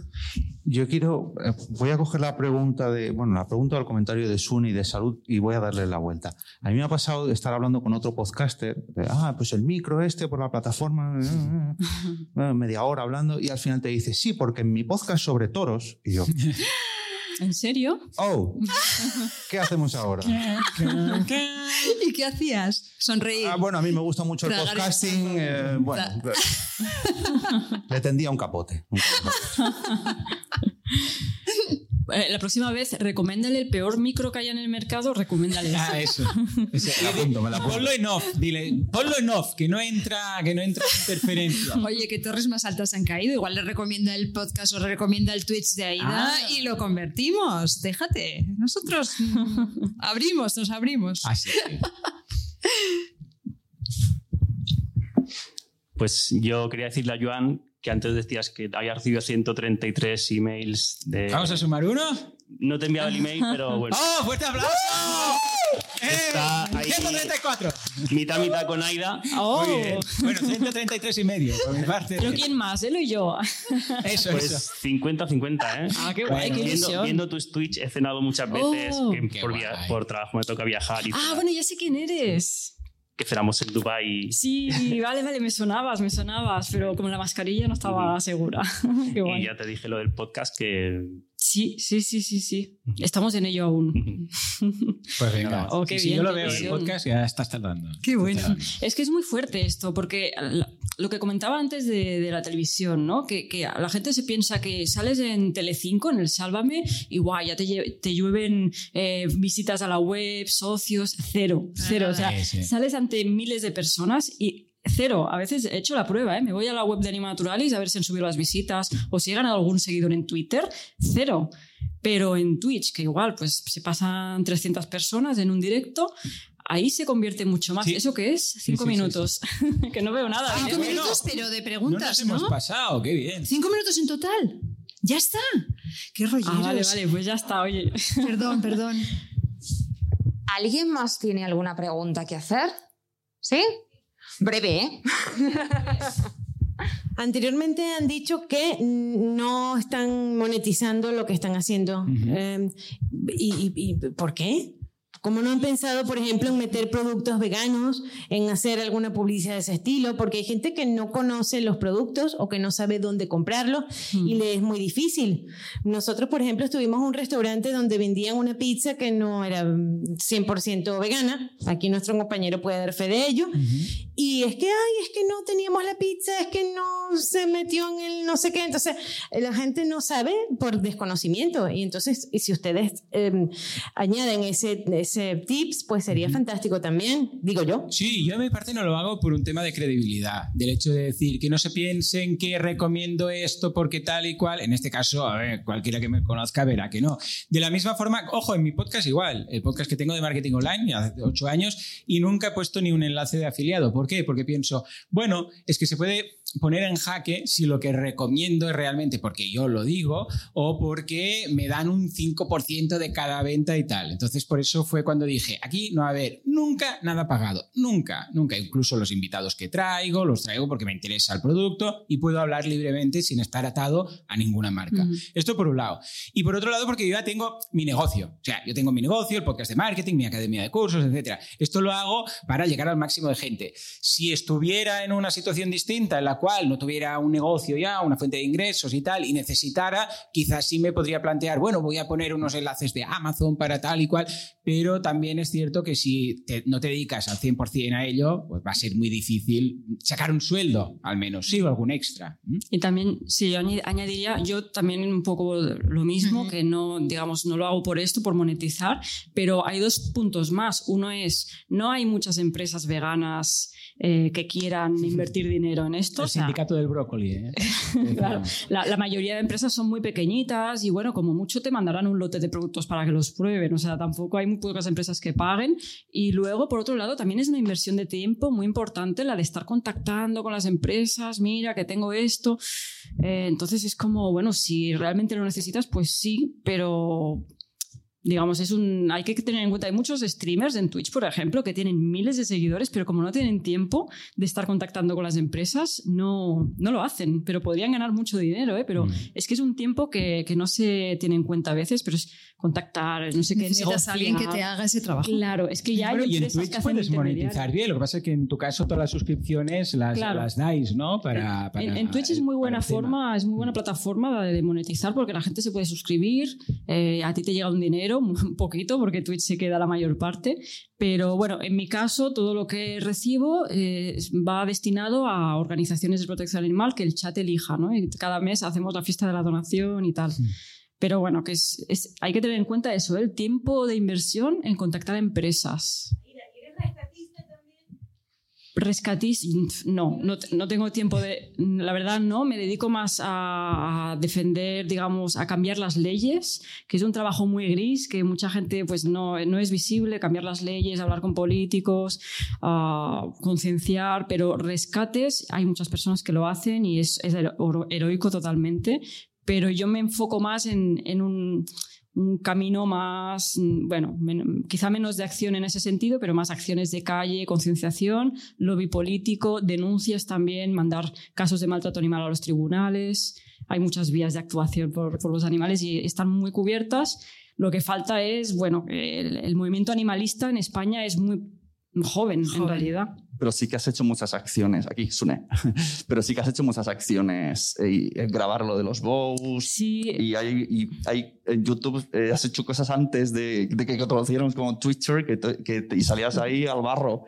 Yo quiero, eh, voy a coger la pregunta de, bueno, la pregunta del comentario de Suni de salud y voy a darle la vuelta. A mí me ha pasado de estar hablando con otro podcaster, de, ah, pues el micro este por la plataforma, eh, eh, media hora hablando y al final te dice, sí, porque en mi podcast sobre toros, y yo, ¿En serio? oh, ¿qué hacemos ahora? ¿Y qué hacías? Sonreír. Ah, bueno, a mí me gusta mucho el Tragar podcasting, eh, bueno, le tendía un capote. un capote. Eh, la próxima vez, recomiéndale el peor micro que haya en el mercado, recomiéndale Ah, eso. Ese- Me la apunto, me la apunto. Ponlo en off, dile, ponlo en off, que no entra, que no entra interferencia. Oye, ¿qué torres más altas han caído? Igual le recomienda el podcast o le recomienda el Twitch de Aida Ah. y lo convertimos. Déjate. Nosotros abrimos, nos abrimos. Así Pues yo quería decirle a Joan que antes decías que había recibido 133 emails de... Vamos a sumar uno. No te he enviado el email, pero bueno. ¡Oh, fuerte aplauso! Está ¡Eh! ahí. 134. Mitad, mitad con Aida. Oh, Muy bien. Bueno, 133 y medio, por mi parte. ¿Pero quién más? ¿Él o yo? Eso, eso. Pues 50-50, ¿eh? Ah, qué guay, Bueno, qué Viendo, ilusión. viendo tus Twitch he cenado muchas veces, Oh. que por, guay. por trabajo me toca viajar y Ah, bueno, ya sé quién eres. Que cenamos en Dubai Sí, vale, vale, me sonabas, me sonabas, pero como la mascarilla no estaba segura. Qué guay. y ya te dije lo del podcast que... Sí, sí, sí, sí, sí. Estamos en ello aún. Pues venga. Oh, qué si bien, yo lo qué veo en el podcast, ya estás tardando. Qué bueno. Es que es muy fuerte esto, porque lo que comentaba antes de, de la televisión, ¿no? Que, que la gente se piensa que sales en Telecinco, en el Sálvame, y guay, ya te, llueven eh, visitas a la web, socios, cero, cero. O sea, Sí, sí. sales ante miles de personas y cero. A veces he hecho la prueba, ¿eh? Me voy a la web de Anima Naturalis a ver si han subido las visitas o si he ganado algún seguidor en Twitter, cero. Pero en Twitch, que igual pues se pasan 300 personas en un directo, ahí se convierte mucho más. Sí. ¿Eso qué es? Cinco sí, sí, minutos. que no veo nada. Cinco ¿eh? minutos, pero de No preguntas, ¿no? hemos pasado, qué bien. Cinco minutos en total. Ya está. Qué rollo. Ah, vale, vale, pues ya está, oye. Perdón, perdón. ¿Alguien más tiene alguna pregunta que hacer? ¿Sí? Breve, ¿eh? Anteriormente han dicho que no están monetizando lo que están haciendo. Eh, ¿y, y, y por qué? Como no han pensado, por ejemplo, en meter productos veganos, en hacer alguna publicidad de ese estilo? Porque hay gente que no conoce los productos o que no sabe dónde comprarlos y le es muy difícil. Nosotros, por ejemplo, estuvimos en un restaurante donde vendían una pizza que no era 100% vegana. Aquí nuestro compañero puede dar fe de ello. Y es que, ay, es que no teníamos la pizza, es que no se metió en el no sé qué. Entonces, la gente no sabe por desconocimiento. Y entonces, y si ustedes eh, añaden ese, ese tips, pues sería fantástico también, digo yo. Sí, yo a mi parte no lo hago por un tema de credibilidad, del hecho de decir que no se piensen que recomiendo esto porque tal y cual. En este caso, a ver, cualquiera que me conozca verá que no. De la misma forma, ojo, en mi podcast igual, el podcast que tengo de marketing online hace ocho años y nunca he puesto ni un enlace de afiliado. ¿Por qué? Porque pienso, bueno, es que se puede poner en jaque si lo que recomiendo es realmente porque yo lo digo o porque me dan un 5% de cada venta y tal. Entonces, por eso fue cuando dije, aquí no va a haber nunca nada pagado, nunca, nunca. Incluso los invitados que traigo, los traigo porque me interesa el producto y puedo hablar libremente sin estar atado a ninguna marca. Ujú. Esto por un lado. Y por otro lado, porque yo ya tengo mi negocio. O sea, yo tengo mi negocio, el podcast de marketing, mi academia de cursos, etc. Esto lo hago para llegar al máximo de gente. Si estuviera en una situación distinta en la cual no tuviera un negocio ya, una fuente de ingresos y tal, y necesitara, quizás sí me podría plantear, bueno, voy a poner unos enlaces de Amazon para tal y cual, pero también es cierto que si te- no te dedicas al 100% a ello, pues va a ser muy difícil sacar un sueldo, al menos, sí, o algún extra. Y también, sí, yo añadiría, yo también un poco lo mismo, que no, digamos, no lo hago por esto, por monetizar, pero hay dos puntos más. Uno es, no hay muchas empresas veganas eh, que quieran invertir dinero en esto. El o sea, sindicato del brócoli, ¿eh? Claro, la, la mayoría de empresas son muy pequeñitas y bueno, como mucho te mandarán un lote de productos para que los prueben, o sea, tampoco hay pocas empresas que paguen. Y luego, por otro lado, también es una inversión de tiempo muy importante la de estar contactando con las empresas, mira que tengo esto. Eh, entonces es como, bueno, si realmente lo necesitas, pues sí, pero digamos, es un, hay que tener en cuenta, hay muchos streamers en Twitch, por ejemplo, que tienen miles de seguidores, pero como no tienen tiempo de estar contactando con las empresas, no, no lo hacen, pero podrían ganar mucho dinero, ¿eh? pero es que es un tiempo que, que no se tiene en cuenta a veces, pero es contactar, no sé qué, Necesitas a alguien que te haga ese trabajo. Claro, es que ya Bueno, hay y en Twitch que puedes monetizar bien. Lo que pasa es que en tu caso todas las suscripciones las, Claro. las dais, ¿no? Para, En- para en, en Twitch es muy buena tema. forma, es muy buena plataforma de, de monetizar porque la gente se puede suscribir, eh, a ti te llega un dinero, un poquito, porque Twitch se queda la mayor parte, pero bueno, en mi caso todo lo que recibo eh, va destinado a organizaciones de protección animal que el chat elija, ¿no? Y cada mes hacemos la fiesta de la donación y tal. Pero bueno, que es, es- hay que tener en cuenta eso, ¿eh? el tiempo de inversión en contactar a empresas. Rescatista, no, no, no tengo tiempo de, la verdad no, me dedico más a, defender, digamos, a cambiar las leyes, que es un trabajo muy gris, que mucha gente pues no, no es visible, cambiar las leyes, hablar con políticos, a concienciar, pero rescates, hay muchas personas que lo hacen y es, es hero- heroico totalmente, pero yo me enfoco más en un, un camino más, mm, bueno, men- quizá menos de acción en ese sentido, pero más acciones de calle, concienciación, lobby político, denuncias también, mandar casos de maltrato animal a los tribunales. Hay muchas vías de actuación por, por los animales y están muy cubiertas. Lo que falta es, bueno, el, el movimiento animalista en España es muy joven, en realidad. Pero sí que has hecho muchas acciones, aquí, Sune, pero sí que has hecho muchas acciones, eh, y, eh, grabar lo de los bows, Sí. y hay, y hay en YouTube, eh, has hecho cosas antes de, de que conociéramos como Twitcher, que, te- que te- y salías ahí al barro.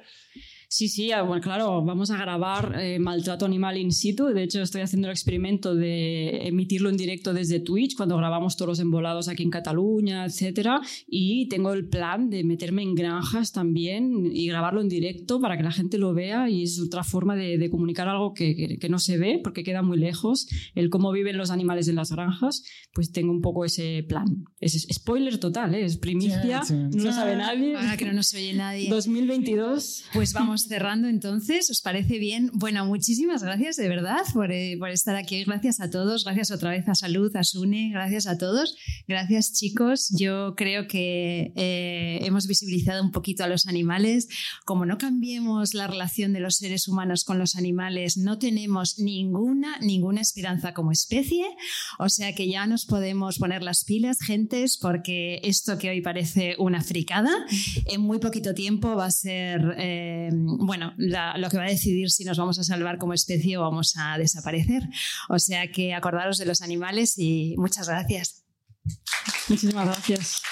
Sí, sí, ah, bueno, claro, vamos a grabar eh, maltrato animal in situ. De hecho, estoy haciendo el experimento de emitirlo en directo desde Twitch cuando grabamos toros embolados aquí en Cataluña, etcétera. Y tengo el plan de meterme en granjas también y grabarlo en directo para que la gente lo vea. Y es otra forma de, de comunicar algo que, que- que no se ve porque queda muy lejos. El cómo viven los animales en las granjas, pues tengo un poco ese plan. Es spoiler total, ¿eh? es primicia, no lo sabe nadie. Ahora que no nos oye nadie. 2022. Pues vamos cerrando entonces, ¿os parece bien? Bueno, muchísimas gracias de verdad por, eh, por, estar aquí. Gracias a todos, gracias otra vez a Salud, a Sune, gracias a todos. Gracias chicos, yo creo que eh, hemos visibilizado un poquito a los animales. Como no cambiemos la relación de los seres humanos con los animales, no tenemos ninguna, ninguna esperanza como especie. O sea que ya nos podemos poner las pilas, gentes, porque esto que hoy parece una fricada, en muy poquito tiempo va a ser, eh, bueno, la, lo que va a decidir si nos vamos a salvar como especie o vamos a desaparecer. O sea que acordaros de los animales y muchas gracias. Muchísimas gracias.